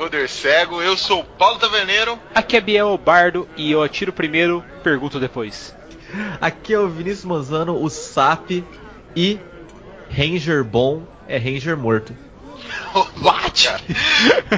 Beholder Cego. Eu sou o Paulo Taverneiro. Aqui é Biel Bardo e eu atiro primeiro, pergunto depois. Aqui é o Vinícius Mozano, o SAP e Ranger bom é Ranger morto. What?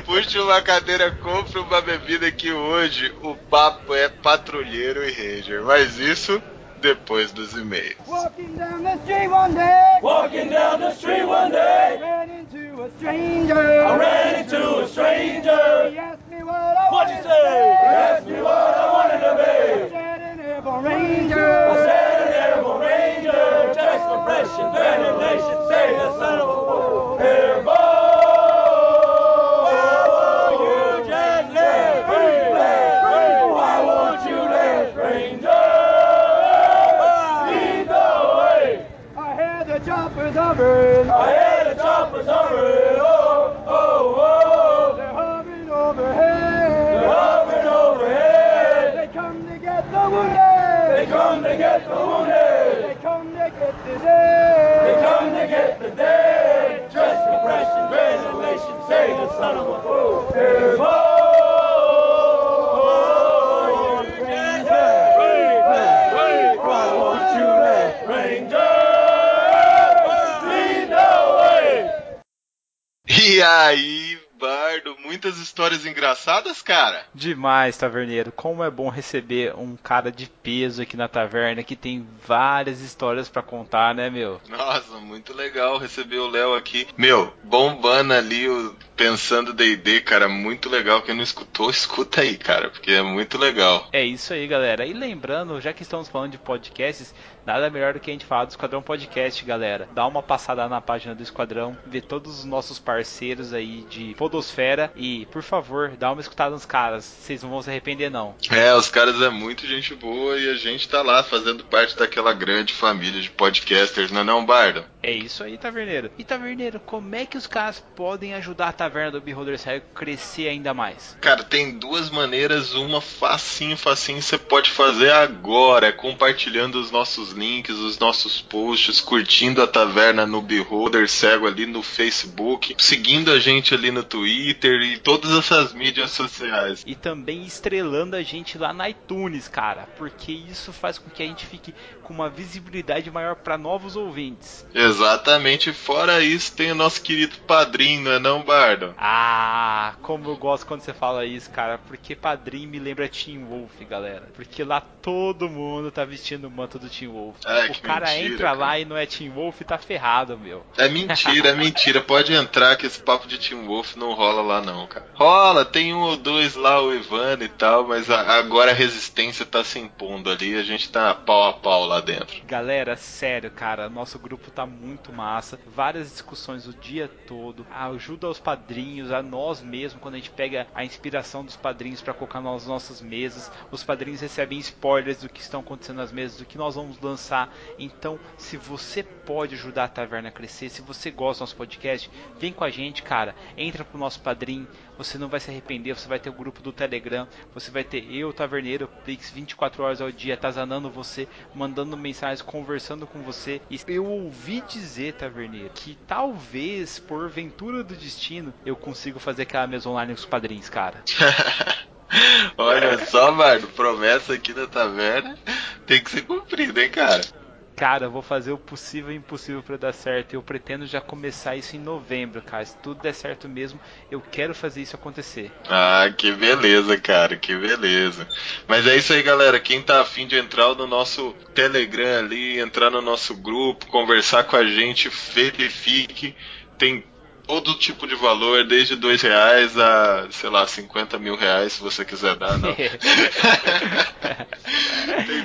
Puxa uma cadeira, compra uma bebida que hoje o papo é patrulheiro e Ranger. Mas isso depois dos e-mails. Walking down the street one day. Walking down the street one day, Ran into a stranger. I ran into a stranger. He asked me what I What'd wanted you say? to He asked me what I wanted to be. I said an airborne ranger. I said an airborne ranger, just for fresh and ventilation, say the son of a bull. Airborne, hovering. I had a chopper's hovering, oh, oh, oh. They're hovering overhead. They're hovering overhead. They come to get the wounded. They come to get the wounded. They come to get the dead. They come to get the dead. Just compression, ventilation, say the son of a fool. Airborne, E aí, Bardo, muitas histórias engraçadas, cara? Demais, taverneiro. Como é bom receber um cara de peso aqui na taverna que tem várias histórias pra contar, né, meu? Nossa, muito legal receber o Léo aqui. Meu, bombando ali o Pensando D&D, cara, muito legal. Quem não escutou, escuta aí, cara, porque é muito legal. É isso aí, galera. E lembrando, já que estamos falando de podcasts, nada melhor do que a gente falar do Esquadrão Podcast, galera. Dá uma passada na página do Esquadrão, vê todos os nossos parceiros aí de Podosfera e, por favor, dá uma escutada nos caras. Vocês não vão se arrepender, não. É, os caras é muito gente boa e a gente tá lá fazendo parte daquela grande família de podcasters, não é não, Bardo? É isso aí, Taverneiro. E Taverneiro, como é que os caras podem ajudar a Taverna do Beholder Cego crescer ainda mais? Cara, tem duas maneiras, uma facinho, facinho, você pode fazer agora, é compartilhando os nossos links, os nossos posts, curtindo a taverna no Beholder Cego ali no Facebook, seguindo a gente ali no Twitter e todas essas mídias sociais. E também estrelando a gente lá na iTunes, cara, porque isso faz com que a gente fique com uma visibilidade maior para novos ouvintes. Exatamente, fora isso tem o nosso querido padrinho, não é não, Bardo? Ah, como eu gosto quando você fala isso, cara, porque padrinho me lembra Team Wolf, galera. Porque lá todo mundo tá vestindo o manto do Team Wolf. Ai, o cara mentira, entra cara. lá e não é Team Wolf, tá ferrado, meu. É mentira, é mentira. Pode entrar que esse papo de Team Wolf não rola lá não, cara. Rola, tem um ou dois lá, o Ivan e tal, mas a- agora a resistência tá se impondo ali, a gente tá pau a pau lá dentro. Galera, sério, cara, nosso grupo tá muito massa. Várias discussões o dia todo. Ajuda aos padrinhos, a nós mesmos, quando a gente pega a inspiração dos padrinhos pra colocar nas nossas mesas. Os padrinhos recebem spoilers do que estão acontecendo nas mesas, do que nós vamos lançar. Então, se você pode ajudar a taverna a crescer, se você gosta do nosso podcast, vem com a gente, cara. Entra pro nosso padrinho. Você não vai se arrepender, você vai ter o grupo do Telegram, você vai ter eu, Taverneiro, Plix 24 horas ao dia, atazanando você, mandando mensagens, conversando com você. E eu ouvi dizer, Taverneiro, que talvez, por ventura do destino, eu consigo fazer aquela mesa online com os padrinhos, cara. Olha só, Bardo, promessa aqui da taverna tem que ser cumprida, hein, cara? Cara, vou fazer o possível e impossível pra dar certo. Eu pretendo já começar isso em novembro, cara. Se tudo der certo mesmo, eu quero fazer isso acontecer. Ah, que beleza, cara, que beleza. Mas é isso aí, galera. Quem tá afim de entrar no nosso Telegram ali, entrar no nosso grupo, conversar com a gente, verifique. Tem todo tipo de valor, desde dois reais a, sei lá, 50 mil reais, se você quiser dar, não. tem,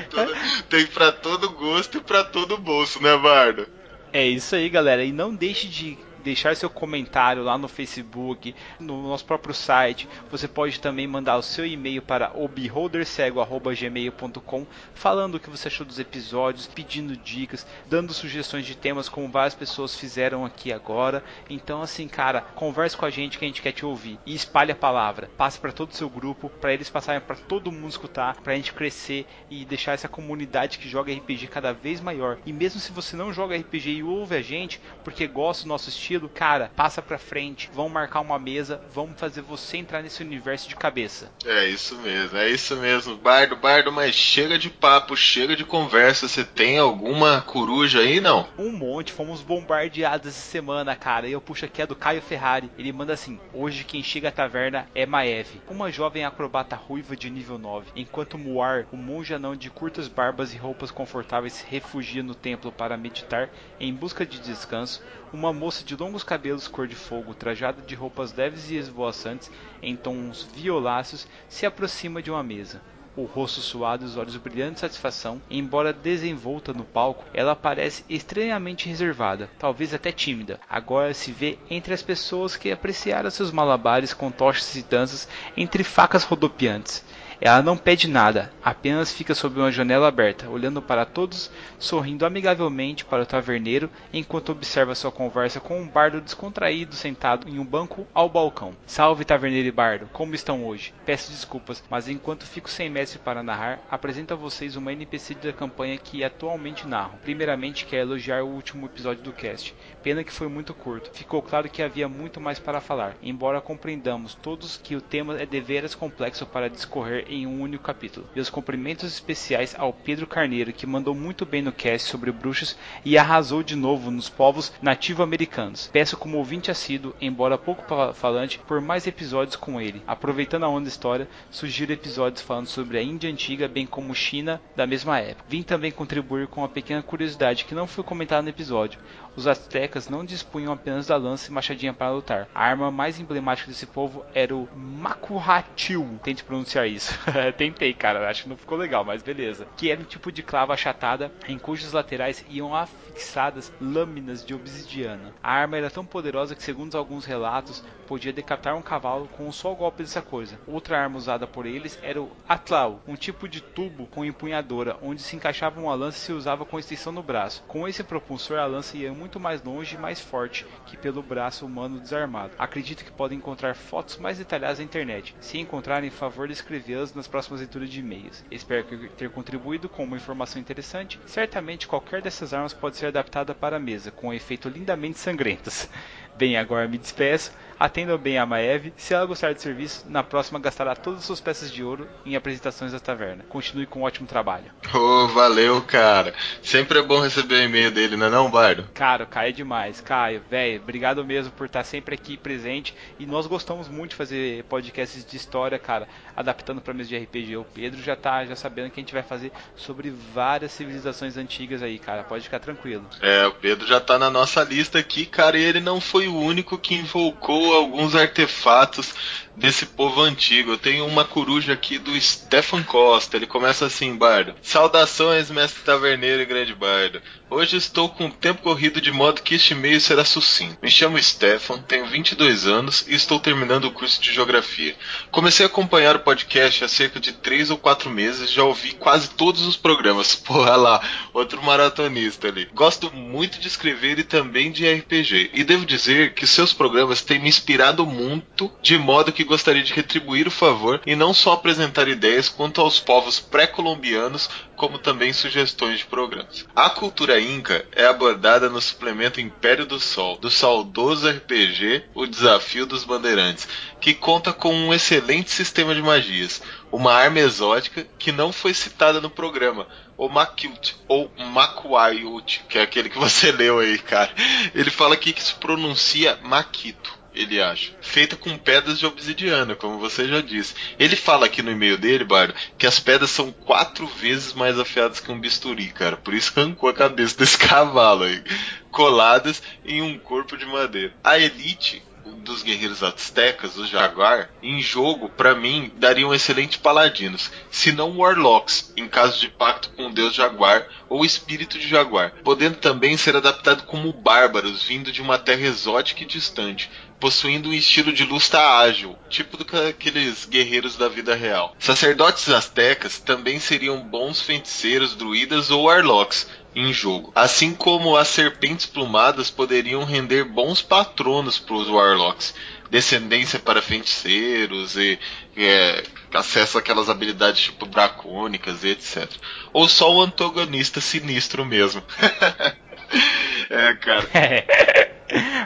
todo, tem pra todo gosto e pra todo bolso, né, Bardo? É isso aí, galera. E não deixe de deixar seu comentário lá no Facebook, no nosso próprio site. Você pode também mandar o seu e-mail para obeholdercego@gmail.com falando o que você achou dos episódios, pedindo dicas, dando sugestões de temas como várias pessoas fizeram aqui agora. Então assim, cara, converse com a gente que a gente quer te ouvir e espalhe a palavra. Passe para todo o seu grupo, para eles passarem para todo mundo escutar, para a gente crescer e deixar essa comunidade que joga RPG cada vez maior. E mesmo se você não joga RPG e ouve a gente porque gosta do nosso estilo, estilo, cara, passa pra frente, vamos marcar uma mesa, vamos fazer você entrar nesse universo de cabeça. É isso mesmo, é isso mesmo. Bardo, Bardo, mas chega de papo, chega de conversa. Você tem alguma coruja aí, não? Um monte, fomos bombardeados essa semana, cara. E eu puxo aqui a do Caio Ferrari. Ele manda assim: Hoje quem chega à taverna é Maeve, uma jovem acrobata ruiva de nível 9. Enquanto Muar, o monge anão de curtas barbas e roupas confortáveis, se refugia no templo para meditar em busca de descanso, uma moça de longos cabelos cor de fogo, trajada de roupas leves e esvoaçantes em tons violáceos, se aproxima de uma mesa o rosto suado e os olhos brilhando de satisfação. Embora desenvolta no palco, ela parece estranhamente reservada, talvez até tímida. Agora se vê entre as pessoas que apreciaram seus malabares com tochas e danças entre facas rodopiantes. Ela não pede nada, apenas fica sob uma janela aberta, olhando para todos, sorrindo amigavelmente para o taverneiro, enquanto observa sua conversa com um bardo descontraído sentado em um banco ao balcão. Salve taverneiro e bardo, como estão hoje? Peço desculpas, mas enquanto fico sem mestre para narrar, apresento a vocês uma NPC da campanha que atualmente narro. Primeiramente quero elogiar o último episódio do cast. Pena que foi muito curto. Ficou claro que havia muito mais para falar, embora compreendamos todos que o tema é deveras complexo para discorrer em um único capítulo. Meus cumprimentos especiais ao Pedro Carneiro, que mandou muito bem no cast sobre bruxas e arrasou de novo nos povos nativo-americanos. Peço como ouvinte assíduo, embora pouco falante, por mais episódios com ele. Aproveitando a onda da história, sugiro episódios falando sobre a Índia antiga, bem como China da mesma época. Vim também contribuir com uma pequena curiosidade que não foi comentada no episódio. Os astecas não dispunham apenas da lança e machadinha para lutar. A arma mais emblemática desse povo era o Makuhatil. Tente pronunciar isso. Tentei, cara. Acho que não ficou legal, mas beleza. Que era um tipo de clava achatada em cujos laterais iam afixadas lâminas de obsidiana. A arma era tão poderosa que, segundo alguns relatos, podia decapitar um cavalo com um só golpe dessa coisa. Outra arma usada por eles era o Atlau, um tipo de tubo com empunhadora, onde se encaixava uma lança e se usava com extensão no braço. Com esse propulsor, a lança ia muito muito mais longe e mais forte que pelo braço humano desarmado. Acredito que podem encontrar fotos mais detalhadas na internet. Se encontrarem, favor de escrevê-las nas próximas leituras de e-mails. Espero ter contribuído com uma informação interessante. Certamente qualquer dessas armas pode ser adaptada para a mesa, com um efeito lindamente sangrentos. Bem, agora me despeço. Atendam bem a Maeve. Se ela gostar do serviço, na próxima gastará todas as suas peças de ouro em apresentações da taverna. Continue com um ótimo trabalho. Oh, valeu, cara. Sempre é bom receber o e-mail dele, não é não, Bardo? Cara, Caio é demais. Caio, velho, obrigado mesmo por estar sempre aqui presente. E nós gostamos muito de fazer podcasts de história, cara, adaptando para mesa de RPG. O Pedro já tá já sabendo que a gente vai fazer sobre várias civilizações antigas aí, cara. Pode ficar tranquilo. É, o Pedro já tá na nossa lista aqui, cara, e ele não foi o único que invocou alguns artefatos desse povo antigo. Eu tenho uma coruja aqui do Stefan Costa. Ele começa assim, Bardo. Saudações, mestre taverneiro e grande bardo. Hoje estou com o tempo corrido de modo que este e-mail será sucinto. Me chamo Stefan, tenho 22 anos e estou terminando o curso de Geografia. Comecei a acompanhar o podcast há cerca de 3 ou 4 meses, já ouvi quase todos os programas. Porra lá, outro maratonista ali. Gosto muito de escrever e também de RPG. E devo dizer que seus programas têm me inspirado muito, de modo que gostaria de retribuir o favor e não só apresentar ideias quanto aos povos pré-colombianos, como também sugestões de programas. A cultura inca é abordada no suplemento Império do Sol, do saudoso RPG O Desafio dos Bandeirantes, que conta com um excelente sistema de magias, uma arma exótica que não foi citada no programa, o Makiut, ou Makuayut, que é aquele que você leu aí, cara. Ele fala aqui que se pronuncia Makito ele acha. Feita com pedras de obsidiana, como você já disse. Ele fala aqui no e-mail dele, Bardo, que as pedras são quatro vezes mais afiadas que um bisturi, cara. Por isso arrancou a cabeça desse cavalo aí. Coladas em um corpo de madeira. A elite dos guerreiros aztecas, o Jaguar, em jogo, para mim, dariam excelentes paladinos, se não warlocks, em caso de pacto com o deus Jaguar ou espírito de Jaguar, podendo também ser adaptado como bárbaros, vindo de uma terra exótica e distante, possuindo um estilo de luta ágil, tipo daqueles guerreiros da vida real. Sacerdotes astecas também seriam bons feiticeiros, druidas ou warlocks em jogo, assim como as serpentes plumadas poderiam render bons patronos para os warlocks, descendência para feiticeiros e é, acesso àquelas habilidades tipo dracônicas e etc. Ou só o antagonista sinistro mesmo. é, cara.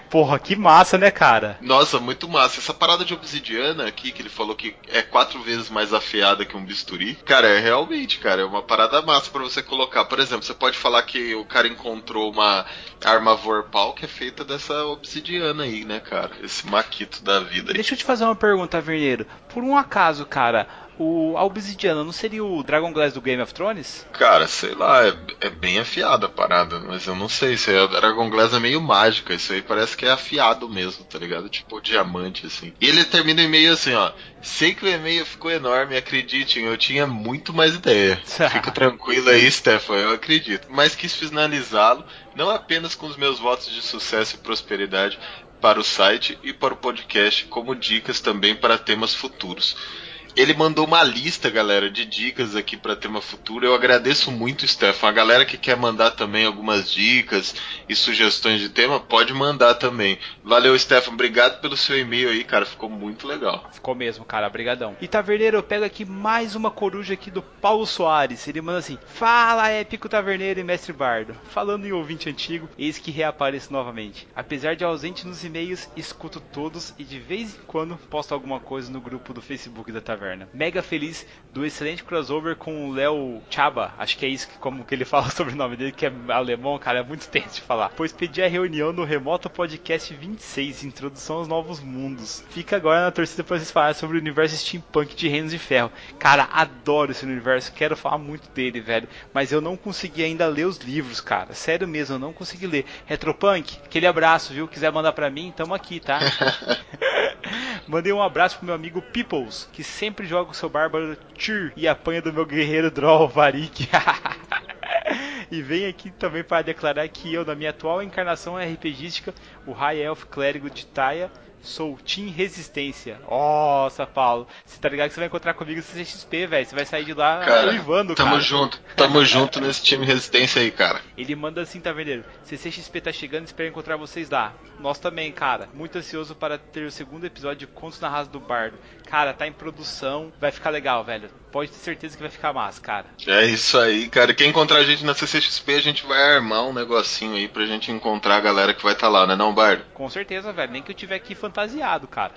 Porra, que massa, né, cara? Nossa, muito massa. Essa parada de obsidiana aqui, que ele falou que é quatro vezes mais afiada que um bisturi. Cara, é realmente, cara, é uma parada massa para você colocar. Por exemplo, você pode falar que o cara encontrou uma arma Vorpal que é feita dessa obsidiana aí, né, cara? Esse maquito da vida aí. Deixa eu te fazer uma pergunta, Verneiro. Por um acaso, cara, o a obsidiana não seria o Dragon Glass do Game of Thrones? Cara, sei lá, é, é bem afiada a parada, mas eu não sei. Isso aí, a Dragon Glass é meio mágica. Isso aí parece que é afiado mesmo, tá ligado? Tipo diamante, assim. E ele termina o e-mail assim, ó. Sei que o e-mail ficou enorme, acreditem, eu tinha muito mais ideia. Fica tranquilo aí, Stefan, eu acredito. Mas quis finalizá-lo, não apenas com os meus votos de sucesso e prosperidade para o site e para o podcast, como dicas também para temas futuros. Ele mandou uma lista, galera, de dicas aqui para tema futuro. Eu agradeço muito, Stefan. A galera que quer mandar também algumas dicas e sugestões de tema, pode mandar também. Valeu, Stefan. Obrigado pelo seu e-mail aí, cara. Ficou muito legal. Ficou mesmo, cara. Brigadão. E Taverneiro, eu pego aqui mais uma coruja aqui do Paulo Soares. Ele manda assim: Fala, épico Taverneiro e Mestre Bardo. Falando em ouvinte antigo, eis que reapareço novamente. Apesar de ausente nos e-mails, escuto todos e de vez em quando posto alguma coisa no grupo do Facebook da Taverna. Mega feliz do excelente crossover com o Léo Chaba. Acho que é isso que, como que ele fala sobre o nome dele, que é alemão, cara, é muito tenso de falar. Pois pedi a reunião no Remoto Podcast 26, Introdução aos Novos Mundos. Fica agora na torcida para vocês falarem sobre o universo steampunk de Reinos de Ferro. Cara, adoro esse universo, quero falar muito dele, velho. Mas eu não consegui ainda ler os livros, cara. Sério mesmo, eu não consegui ler. Retropunk, aquele abraço, viu? Quiser mandar pra mim, tamo aqui, tá? Mandei um abraço pro meu amigo Peoples, que sempre joga o seu bárbaro Tyr e apanha do meu guerreiro Droll Varik. e vem aqui também para declarar que eu, na minha atual encarnação RPGística, o High Elf Clérigo de Taia, sou Team Resistência. Nossa, Paulo, você tá ligado que você vai encontrar comigo no CXP, velho? Você vai sair de lá Cara, uivando, tamo cara. junto. Tamo junto nesse time resistência aí, cara. Ele manda assim, Taverneiro. CCXP tá chegando, espero encontrar vocês lá. Nós também, cara. Muito ansioso para ter o segundo episódio de Contos Narrados do Bardo. Cara, tá em produção. Vai ficar legal, velho. Pode ter certeza que vai ficar massa, cara. É isso aí, cara. Quem encontrar a gente na CCXP, a gente vai armar um negocinho aí pra gente encontrar a galera que vai estar tá lá, né não, Bardo? Com certeza, velho. Nem que eu tiver aqui fantasiado, cara.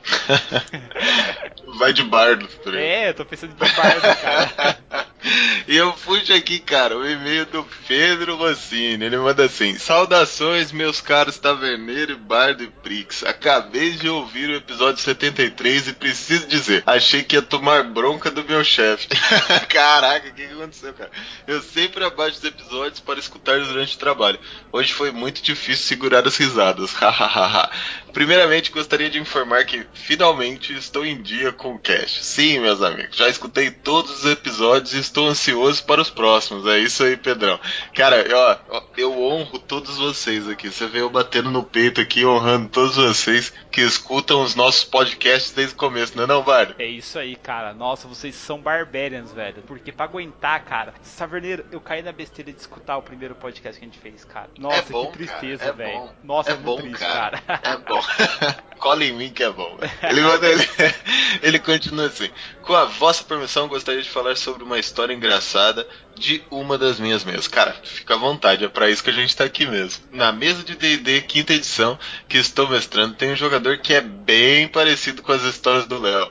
vai de bardo. Por aí. É, eu tô pensando de bardo, cara. E eu puxo aqui, cara, o e-mail do Pedro Rossini. Ele manda assim: Saudações, meus caros Taverneiro, Bardo e Prix. Acabei de ouvir o episódio 73 e preciso dizer: achei que ia tomar bronca do meu chefe. Caraca, o que, que aconteceu, cara? Eu sempre abaixo os episódios para escutar durante o trabalho. Hoje foi muito difícil segurar as risadas. Primeiramente, gostaria de informar que finalmente estou em dia com o cast. Sim, meus amigos, já escutei todos os episódios e estou ansioso para os próximos. É isso aí, Pedrão. Cara, ó, eu honro todos vocês aqui. Você veio batendo no peito aqui, honrando todos vocês que escutam os nossos podcasts desde o começo, não é não, Bardo? É isso aí, cara. Nossa, vocês são barbarians, velho. Porque pra aguentar, cara, Saverneiro, eu caí na besteira de escutar o primeiro podcast que a gente fez, cara. Nossa, é bom, que tristeza, é velho. Bom. Nossa, é, é bom, triste, cara. cara. É bom. Cola em mim que é bom. Ele, ele, ele continua assim. Com a vossa permissão, gostaria de falar sobre uma história engraçada de uma das minhas mesas. Cara, fica à vontade, é para isso que a gente tá aqui mesmo. Na mesa de D&D quinta edição que estou mestrando, tem um jogador que é bem parecido com as histórias do Léo.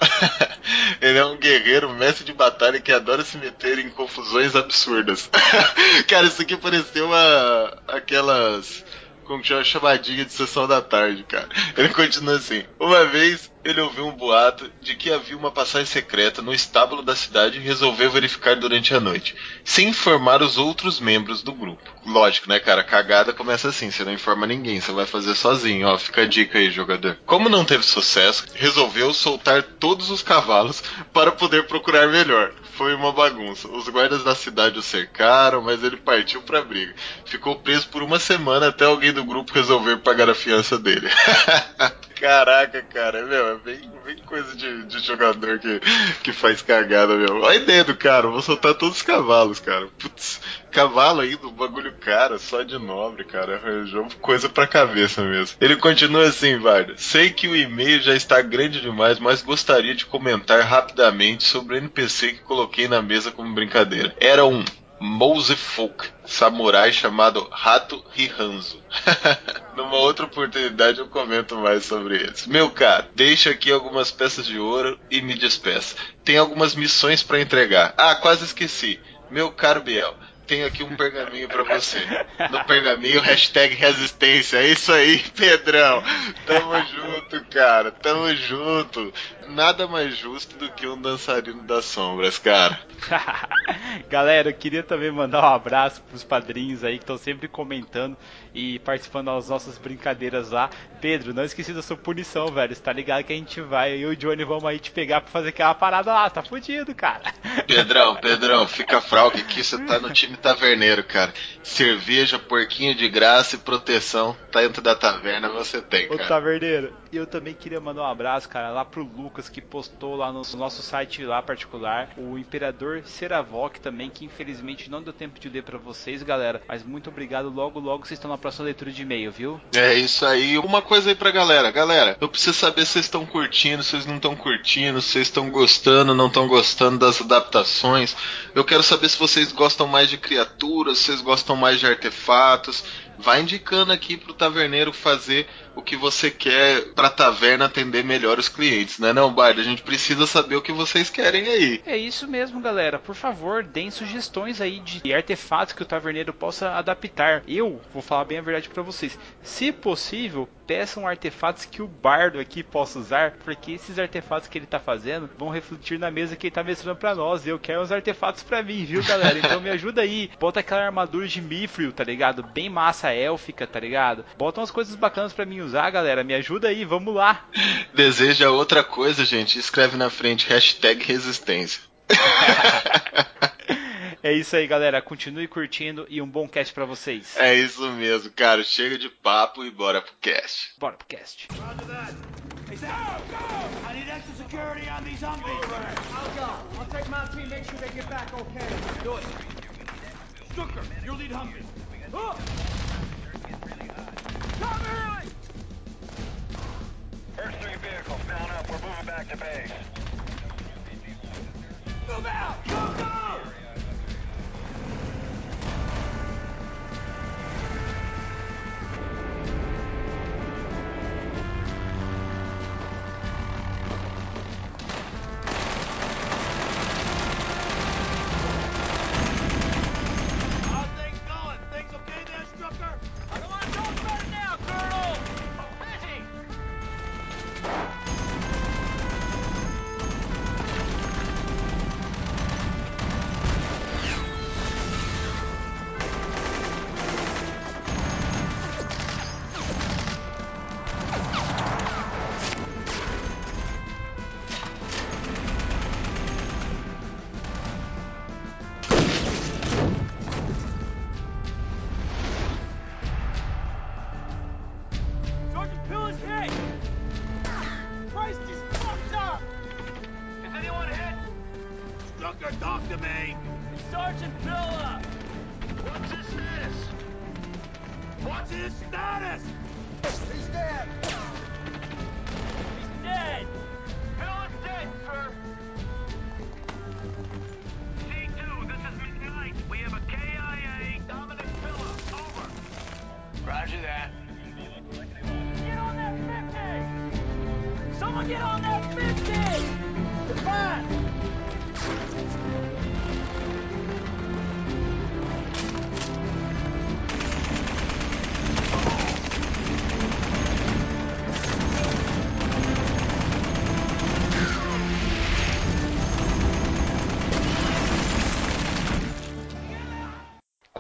Ele é um guerreiro, mestre de batalha que adora se meter em confusões absurdas. Cara, isso aqui pareceu uma aquelas como que chama chamadinha de sessão da tarde, cara. Ele continua assim: Uma vez ele ouviu um boato de que havia uma passagem secreta no estábulo da cidade e resolveu verificar durante a noite, sem informar os outros membros do grupo. Lógico, né, cara? Cagada começa assim: você não informa ninguém, você vai fazer sozinho, ó. Fica a dica aí, jogador. Como não teve sucesso, resolveu soltar todos os cavalos para poder procurar melhor. Foi uma bagunça. Os guardas da cidade o cercaram, mas ele partiu pra briga. Ficou preso por uma semana até alguém do grupo resolver pagar a fiança dele. Caraca, cara, meu, é bem, bem coisa de, de, jogador que, que faz cagada, meu. Olha a ideia do cara, vou soltar todos os cavalos, cara. Putz, cavalo aí do bagulho cara, só de nobre, cara. Arranjou coisa pra cabeça mesmo. Ele continua assim, Varda. Sei que o e-mail já está grande demais, mas gostaria de comentar rapidamente sobre o NPC que coloquei na mesa como brincadeira. Era um Mousefuk, samurai chamado Rato Rihanzo. Numa outra oportunidade eu comento mais sobre eles. Meu cara, deixa aqui algumas peças de ouro e me despeça. Tem algumas missões para entregar. Ah, quase esqueci. Meu caro Biel, tenho aqui um pergaminho para você. No pergaminho, hashtag resistência. É isso aí, Pedrão. Tamo junto, cara. Tamo junto. Nada mais justo do que um dançarino das sombras, cara. Galera, eu queria também mandar um abraço pros padrinhos aí que estão sempre comentando e participando das nossas brincadeiras lá. Pedro, não esqueci da sua punição, velho. Você tá ligado que a gente vai, eu e o Johnny vamos aí te pegar pra fazer aquela parada lá. Tá fudido, cara. Pedrão, Pedrão, fica fralga aqui. Você tá no time taverneiro, cara. Cerveja, porquinho de graça e proteção. Tá dentro da taverna, você tem, Ô cara. Taverneiro, eu também queria mandar um abraço, cara, lá pro Lucas que postou lá no nosso site lá particular, o Imperador Seravok também, que infelizmente não deu tempo de ler pra vocês, galera. Mas muito obrigado, logo logo vocês estão na próxima leitura de e-mail, viu? É isso aí. Uma coisa aí pra galera. Galera, eu preciso saber se vocês estão curtindo, se vocês não estão curtindo, se vocês estão gostando, não estão gostando das adaptações. Eu quero saber se vocês gostam mais de criaturas, se vocês gostam mais de artefatos. Vai indicando aqui pro taverneiro fazer o que você quer pra taverna atender melhor os clientes, né não, Bard? A gente precisa saber o que vocês querem aí. É isso mesmo, galera. Por favor, deem sugestões aí de artefatos que o taverneiro possa adaptar. Eu vou falar bem a verdade pra vocês. Se possível, peçam artefatos que o bardo aqui possa usar, porque esses artefatos que ele tá fazendo vão refletir na mesa que ele tá mestrando pra nós. E eu quero uns artefatos pra mim, viu, galera? Então me ajuda aí. Bota aquela armadura de Mithril, tá ligado? Bem massa élfica, tá ligado? Bota umas coisas bacanas pra mim usar, galera. Me ajuda aí, vamos lá. Deseja outra coisa, gente? Escreve na frente hashtag resistência. É isso aí, galera. Continue curtindo e um bom cast pra vocês. É isso mesmo, cara. Chega de papo e bora pro cast. Bora pro cast. Hey, Sam, go! I need extra security on these zombies. I'll go. I'll take my team, make sure they get back okay. Do it. Stucker, you lead Humvees. Cover! First three vehicles down up. We're moving back to base. Move out! Go, go!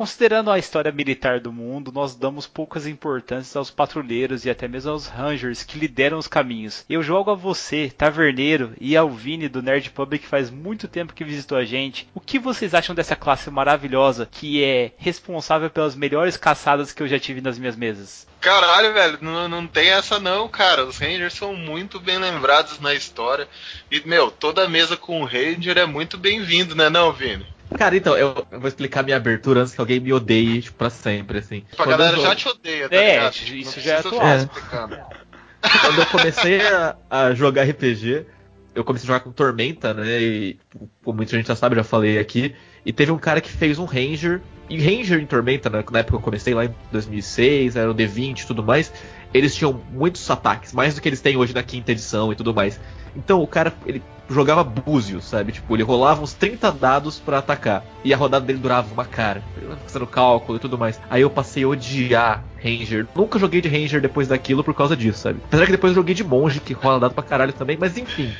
Considerando a história militar do mundo, nós damos poucas importâncias aos patrulheiros e até mesmo aos rangers que lideram os caminhos. Eu jogo a você, taverneiro, e ao Vini do Nerd Pub que faz muito tempo que visitou a gente. O que vocês acham dessa classe maravilhosa que é responsável pelas melhores caçadas que eu já tive nas minhas mesas? Caralho, velho, não, não tem essa não, cara. Os Rangers são muito bem lembrados na história. E, meu, toda mesa com o Ranger é muito bem-vindo, né não, Vini? Cara, então, eu, vou explicar minha abertura antes que alguém me odeie, tipo, pra sempre, assim. Tipo, a Quando galera eu já te odeia, tá É, ligado? isso Tipo, não já é atual. explicando. Quando eu comecei a, a jogar RPG, eu comecei a jogar com Tormenta, né? E como muita gente já sabe, já falei aqui. E teve um cara que fez um Ranger. E Ranger em Tormenta, né, na época que eu comecei lá em 2006, era o D20 e tudo mais. Eles tinham muitos ataques, mais do que eles têm hoje na quinta edição e tudo mais. Então o cara, ele jogava búzios, sabe? Tipo, ele rolava uns 30 dados para atacar. E a rodada dele durava uma cara. Fazendo cálculo e tudo mais. Aí eu passei a odiar Ranger. Nunca joguei de Ranger depois daquilo por causa disso, sabe? Apesar que depois eu joguei de monge, que rola dado pra caralho também, mas enfim.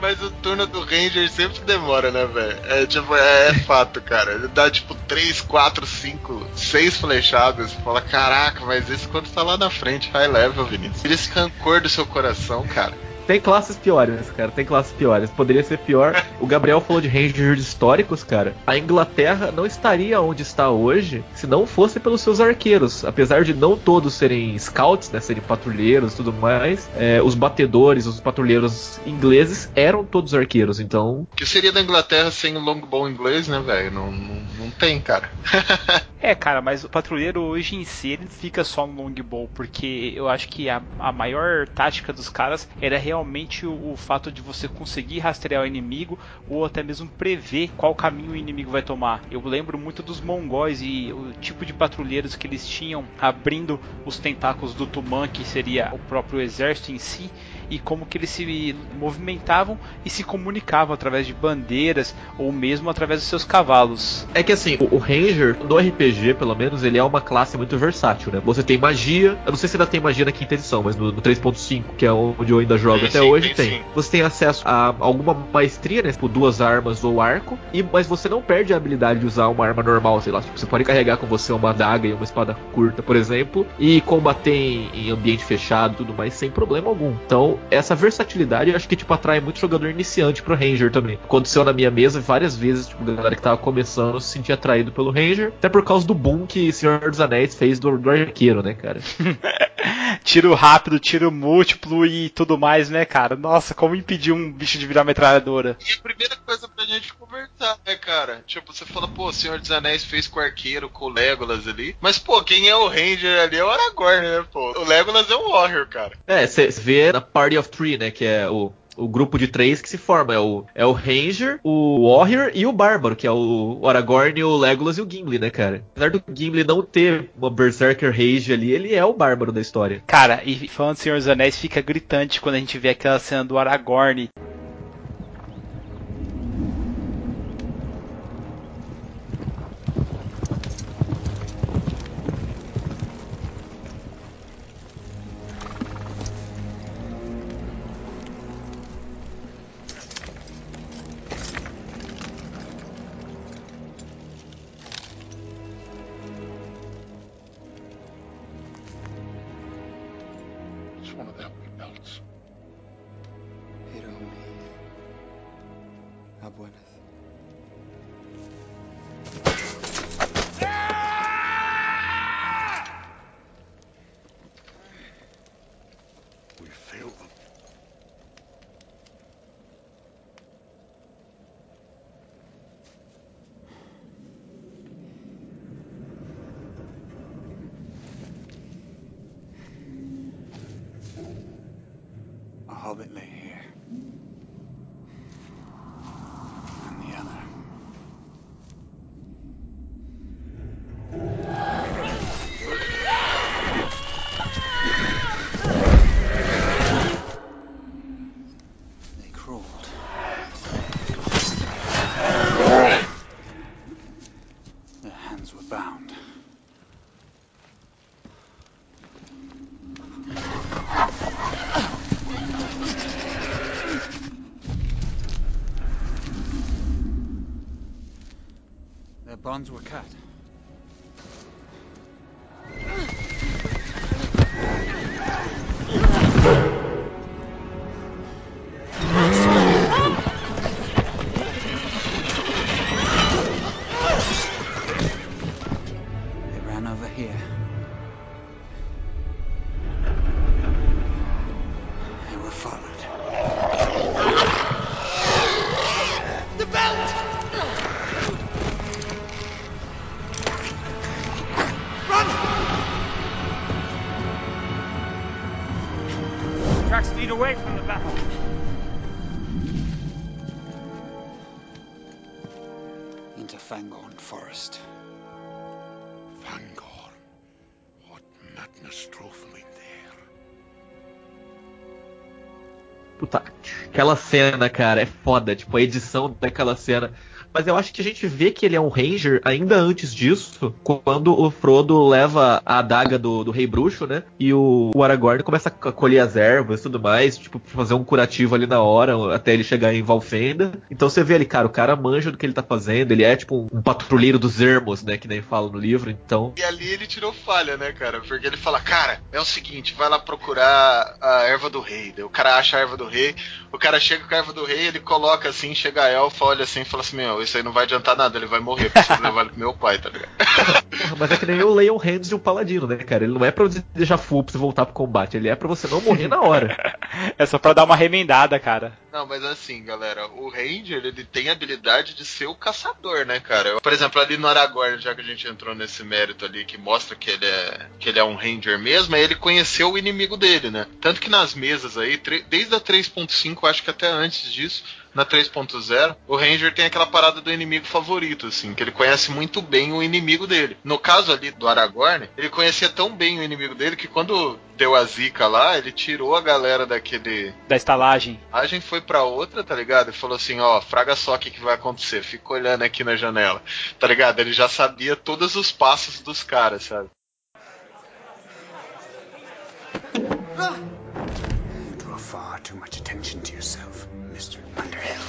Mas o turno do Ranger sempre demora, né, velho? É tipo, é, é fato, cara. Ele dá tipo 3, 4, 5, 6 flechadas. Fala, caraca, mas esse quando tá lá na frente, high level, Vinícius. Tira esse rancor do seu coração, cara. Tem classes piores, cara. Tem classes piores. Poderia ser pior. O Gabriel falou de Rangers históricos, cara. A Inglaterra não estaria onde está hoje se não fosse pelos seus arqueiros. Apesar de não todos serem scouts, né? Serem patrulheiros e tudo mais. É, os batedores, os patrulheiros ingleses eram todos arqueiros. Então. O que seria da Inglaterra sem o longbow inglês, né, velho? Não, não, não tem, cara. É, cara, mas o patrulheiro hoje em si ele fica só no longbow, porque eu acho que a, a maior tática dos caras era realmente o, o, fato de você conseguir rastrear o inimigo ou até mesmo prever qual caminho o inimigo vai tomar. Eu lembro muito dos mongóis e o tipo de patrulheiros que eles tinham abrindo os tentáculos do Tuman, que seria o próprio exército em si, e como que eles se movimentavam e se comunicavam através de bandeiras ou mesmo através dos seus cavalos. É que assim, o, Ranger, no RPG pelo menos, ele é uma classe muito versátil, né? Você tem magia, eu não sei se ainda tem magia na quinta edição, mas no, no 3.5, que é onde eu ainda jogo Tem até sim, hoje, tem tem. Você tem acesso a alguma maestria, né? Tipo, duas armas ou arco, e mas você não perde a habilidade de usar uma arma normal, sei lá. Tipo, você pode carregar com você uma adaga e uma espada curta, por exemplo, e combater em, em ambiente fechado e tudo mais sem problema algum. Então, essa versatilidade eu acho que tipo atrai muito jogador iniciante pro Ranger também. Aconteceu na minha mesa várias vezes, tipo, galera que tava começando se sentia atraído pelo Ranger, até por causa do boom que Senhor dos Anéis fez do, do arqueiro, né, cara? tiro rápido, tiro múltiplo e tudo mais, né, cara? Nossa, como impedir um bicho de virar metralhadora? E a primeira coisa pra gente conversar, né, cara? Tipo, você fala, pô, o Senhor dos Anéis fez com o arqueiro, com o Legolas ali. Mas, pô, quem é o Ranger ali é o Aragorn, né, pô? O Legolas é um Warrior, cara. É, você vê na Party of Three, né, que é o o grupo de três que se forma. É o, é o Ranger, o Warrior e o Bárbaro, que é o, Aragorn, o Legolas e o Gimli, né, cara? Apesar do Gimli não ter uma Berserker Rage ali, ele é o Bárbaro da história. Cara, e falando do Senhor dos Anéis, fica gritante quando a gente vê aquela cena do Aragorn. Bonds were cut. Cena, cara, é foda. Tipo, a edição daquela cena. Mas eu acho que a gente vê que ele é um Ranger ainda antes disso, quando o Frodo leva a adaga do, do Rei Bruxo, né? E o, o Aragorn começa a colher as ervas e tudo mais, tipo, fazer um curativo ali na hora, até ele chegar em Valfenda. Então você vê ali, cara, o cara manja do que ele tá fazendo, ele é tipo um, patrulheiro dos ermos, né? Que nem fala no livro, então. E ali ele tirou falha, né, cara? Porque ele fala, cara, é o seguinte, vai lá procurar a erva do rei. O cara acha a erva do rei, o cara chega com a erva do rei, ele coloca assim, chega a elfa, olha assim e fala assim, meu, isso aí não vai adiantar nada, ele vai morrer, preciso levar ele pro meu pai, tá ligado? Porra, mas é que nem o Leon Hands de um paladino, né, cara? Ele não é pra você deixar full pra você voltar pro combate, ele é pra você não morrer na hora. É só pra dar uma remendada, cara. Não, mas assim, galera, o Ranger, ele tem a habilidade de ser o caçador, né, cara? Por exemplo, ali no Aragorn, já que a gente entrou nesse mérito ali, que mostra que ele é, que ele é um Ranger mesmo, é ele conheceu o inimigo dele, né? Tanto que nas mesas aí, desde a 3.5, acho que até antes disso, na 3.0, o Ranger tem aquela parada do inimigo favorito, assim, que ele conhece muito bem o inimigo dele. No caso ali do Aragorn, ele conhecia tão bem o inimigo dele que quando deu a zica lá, ele tirou a galera daquele Da estalagem. a gente foi pra outra, tá ligado? E falou assim, ó, fraga só o que, que vai acontecer. Fica olhando aqui na janela. Tá ligado? Ele já sabia todos os passos dos caras, sabe? You draw far too much attention to yourself. Underhill.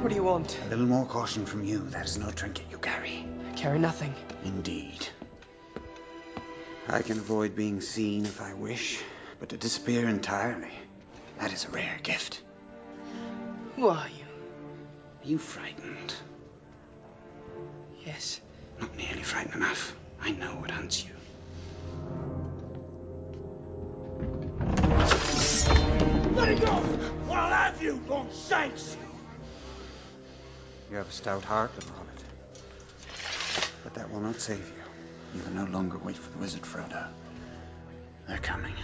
What do you want? A little more caution from you. That is no trinket you carry. I carry nothing. Indeed. I can avoid being seen if I wish, but to disappear entirely, that is a rare gift. Who are you? Are you frightened? Yes. Not nearly frightened enough. I know what hunts you. Let it go! Or I'll have you, long shanks! You have a stout heart, little hobbit. But that will not save you. You can no longer wait for the wizard Frodo. They're coming.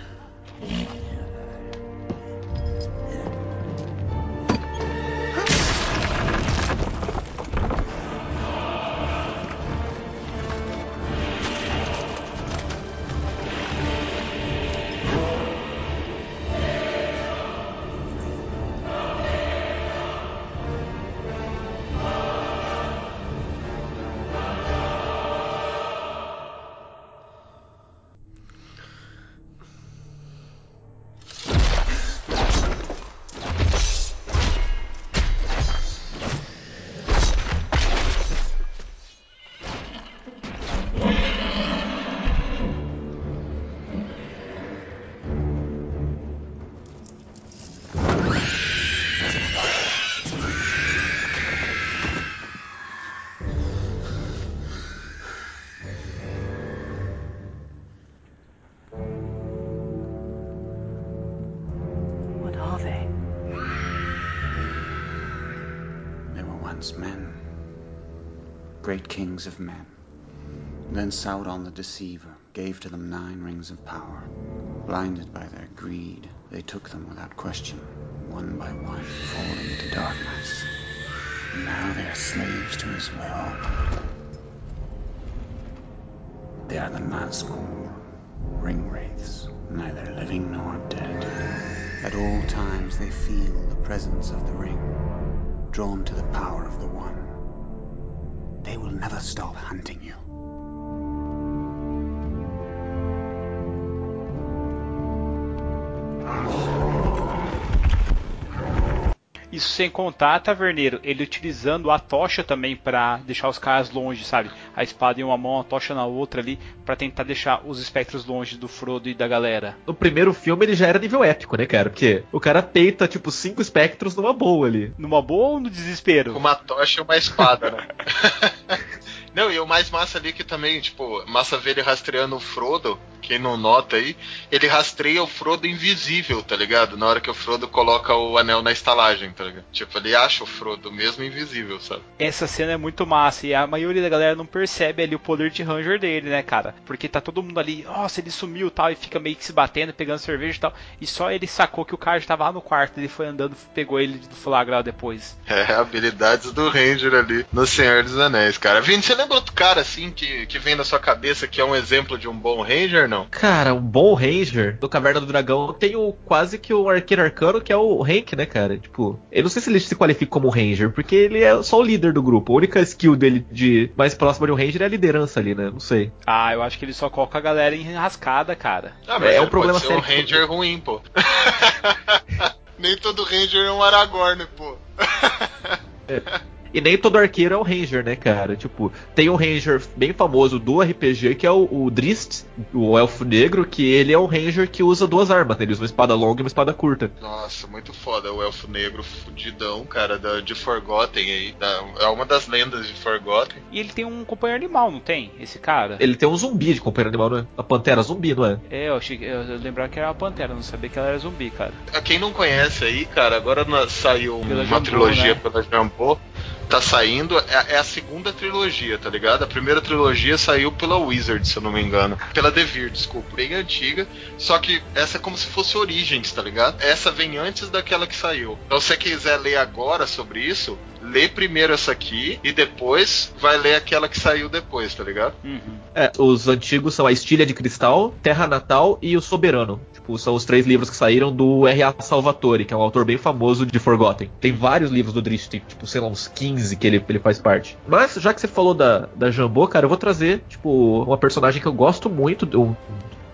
Kings of men. Then Sauron the Deceiver gave to them nine rings of power. Blinded by their greed, they took them without question, one by one, falling into darkness. And now they are slaves to his will. They are the Nazgul, ring wraiths, neither living nor dead. At all times they feel the presence of the ring, drawn to the power of the one. Will never stop hunting you. Isso sem contar, Taverneiro, ele utilizando a tocha também pra deixar os caras longe, sabe? A espada em uma mão, a tocha na outra ali, pra tentar deixar os espectros longe do Frodo e da galera. No primeiro filme ele já era nível épico, né, cara? Porque o cara peita, tipo, cinco espectros numa boa ali. Numa boa ou no desespero? Com uma tocha e uma espada, né? Não, e o mais massa ali que também, tipo, massa ver ele rastreando o Frodo, quem não nota aí, ele rastreia o Frodo invisível, tá ligado? Na hora que o Frodo coloca o anel na estalagem, tá ligado? Tipo, ele acha o Frodo mesmo invisível, sabe? Essa cena é muito massa e a maioria da galera não percebe ali o poder de Ranger dele, né, cara? Porque tá todo mundo ali, nossa, ele sumiu tal, e fica meio que se batendo, pegando cerveja e tal. E só ele sacou que o cara já tava lá no quarto, ele foi andando, pegou ele do flagra depois. É, habilidades do Ranger ali no Senhor dos Anéis, cara. Vini, você lembra outro cara assim que, que vem na sua cabeça que é um exemplo de um bom Ranger, não? Cara, um bom Ranger do Caverna do Dragão tem o quase que o arqueiro arcano, que é o Hank, né, cara? Tipo, eu não sei se ele se qualifica como Ranger, porque ele é só o líder do grupo. A única skill dele de mais próxima de um Ranger é a liderança ali, né? Não sei. Ah, eu acho que ele só coloca a galera em rascada, cara. Ah, mas É um ele problema ser um sério. Ranger ruim, pô. Nem todo Ranger é um Aragorn, pô. E nem todo arqueiro é um Ranger, né, cara? Tipo, tem um Ranger bem famoso do RPG que é o, o Drist, o Elfo Negro, que ele é um Ranger que usa duas armas, né? Ele usa uma espada longa e uma espada curta. Nossa, muito foda. O Elfo Negro fudidão, cara, da, de Forgotten aí. Da- é uma das lendas de Forgotten. E ele tem um companheiro animal, não tem? Esse cara? Ele tem um zumbi de companheiro animal, não é? A pantera zumbi, não é? É, eu achei que eu, eu lembrava que era uma pantera, não sabia que ela era zumbi, cara. A quem não conhece aí, cara, agora na- saiu Pela uma Jambô, trilogia né? pela Jambô. Tá saindo, é, é a segunda trilogia, tá ligado? A primeira trilogia saiu pela Wizard, se eu não me engano. Pela Devir, desculpa. Bem antiga. Só que essa é como se fosse Origins, tá ligado? Essa vem antes daquela que saiu. Então se você quiser ler agora sobre isso, lê primeiro essa aqui e depois vai ler aquela que saiu depois, tá ligado? Uhum. É, os antigos são a Estilha de Cristal, Terra Natal e o Soberano. Tipo, são os três livros que saíram do R.A. Salvatore, que é um autor bem famoso de Forgotten. Tem vários livros do Drist, tem, tipo, sei lá, uns 15 que ele, ele faz parte. Mas, já que você falou da, da Jambô, cara, eu vou trazer, tipo, uma personagem que eu gosto muito, um,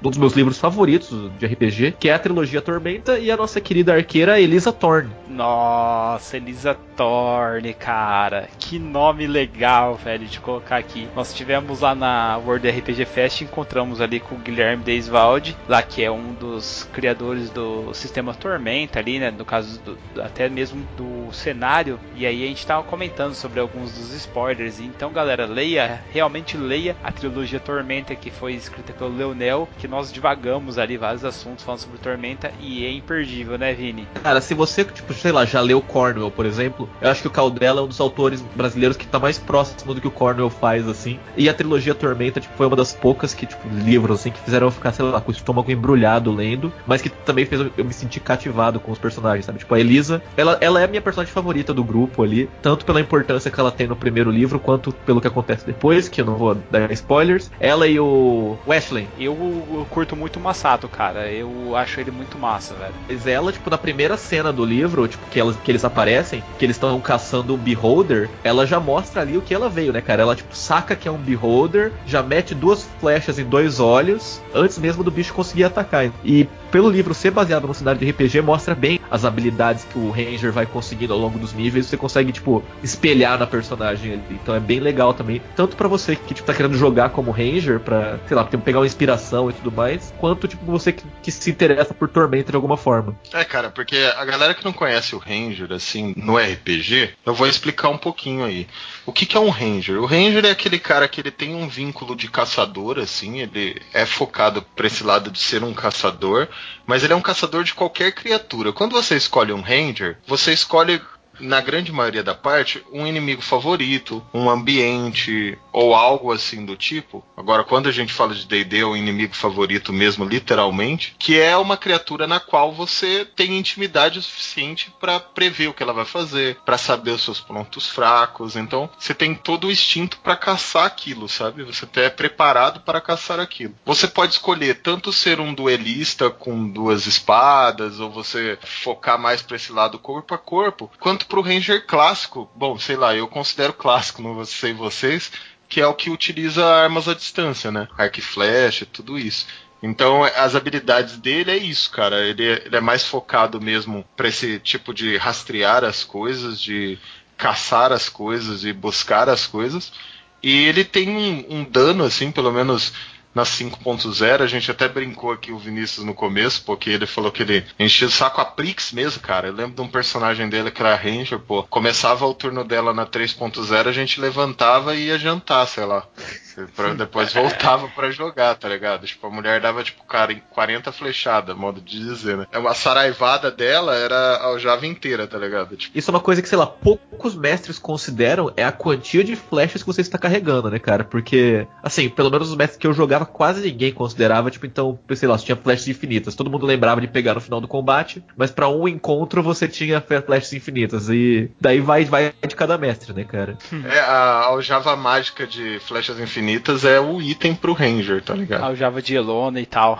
um dos meus livros favoritos de RPG, que é a trilogia Tormenta e a nossa querida arqueira Elisa Thorne. Nossa, Elisa Thorne, cara. Que nome legal, velho, de colocar aqui. Nós tivemos lá na World RPG Fest, encontramos ali com o Guilherme Deiswald, lá que é um dos criadores do sistema Tormenta ali, né? No caso, do- até mesmo do cenário. E aí a gente tava comentando sobre alguns dos spoilers. Então, galera, leia, realmente leia a trilogia Tormenta, que foi escrita pelo Leonel, que nós divagamos ali vários assuntos falando sobre Tormenta e é imperdível, né, Vini? Cara, se você, tipo, sei lá, já leu Cornwell, por exemplo, eu acho que o Caldela é um dos autores brasileiros que tá mais próximo do que o Cornwell faz, assim. E a trilogia Tormenta, tipo, foi uma das poucas que, tipo, livros, assim, que fizeram eu ficar, sei lá, com o estômago embrulhado lendo, mas que também fez eu, me sentir cativado com os personagens, sabe? Tipo, a Elisa, ela, ela é a minha personagem favorita do grupo ali, tanto pela importância que ela tem no primeiro livro, quanto pelo que acontece depois, que eu não vou dar spoilers. Ela e o Wesley. Eu, eu curto muito o Masato, cara. Eu acho ele muito massa, velho. Mas ela, tipo, na primeira cena do livro, tipo, que, elas, que eles aparecem, que eles estão caçando um Beholder, ela já mostra ali o que ela veio, né, cara? Ela, tipo, saca que é um Beholder, já mete duas flechas em dois olhos, antes mesmo do bicho conseguir atacar. E pelo livro ser baseado no cenário de RPG, mostra bem as habilidades que o Ranger vai conseguindo ao longo dos níveis, você consegue, tipo, espelhar na personagem ali. Então é bem legal também, tanto pra você que, tipo, tá querendo jogar como Ranger, pra, sei lá, pegar uma inspiração e tudo mais, quanto, tipo, você que, que se interessa por Tormenta de alguma forma. É, cara, porque a galera que não conhece o Ranger, assim, no RPG, eu vou explicar um pouquinho aí. O que, que é um Ranger? O Ranger é aquele cara que ele tem um vínculo de caçador, assim, ele é focado pra esse lado de ser um caçador, mas ele é um caçador de qualquer criatura. Quando você escolhe um Ranger, você escolhe na grande maioria da parte, um inimigo favorito, um ambiente ou algo assim do tipo. Agora, quando a gente fala de D&D, é o inimigo favorito mesmo, literalmente, que é uma criatura na qual você tem intimidade o suficiente para prever o que ela vai fazer, para saber os seus pontos fracos. Então, você tem todo o instinto para caçar aquilo, sabe? Você é preparado para caçar aquilo. Você pode escolher tanto ser um duelista com duas espadas, ou você focar mais para esse lado corpo a corpo, quanto pro Ranger clássico. Bom, sei lá, eu considero clássico, não sei vocês, que é o que utiliza armas à distância, né? Arco e flecha, tudo isso. Então, as habilidades dele é isso, cara. Ele, é- ele é mais focado mesmo para esse tipo de rastrear as coisas, de caçar as coisas e buscar as coisas. E ele tem um, um dano, assim, pelo menos na 5.0, a gente até brincou aqui o Vinícius no começo, porque ele falou que ele enchia o saco a Prix mesmo, cara. Eu lembro de um personagem dele que era Ranger, pô. Começava o turno dela na 3.0, a gente levantava e ia jantar, sei lá. Pra depois voltava pra jogar, tá ligado? Tipo, a mulher dava, tipo, cara, em 40 flechadas, modo de dizer, né? A saraivada dela era a aljava inteira, tá ligado? Tipo, Isso é uma coisa que, sei lá, poucos mestres consideram é a quantia de flechas que você está carregando, né, cara? Porque, assim, pelo menos os mestres que eu jogava, quase ninguém considerava, tipo, então, sei lá, você tinha flechas infinitas. Todo mundo lembrava de pegar no final do combate, mas pra um encontro você tinha flechas infinitas. E daí vai, vai de cada mestre, né, cara? é, a aljava mágica de flechas infinitas é o item pro Ranger, tá ligado? Aljava de Elona e tal.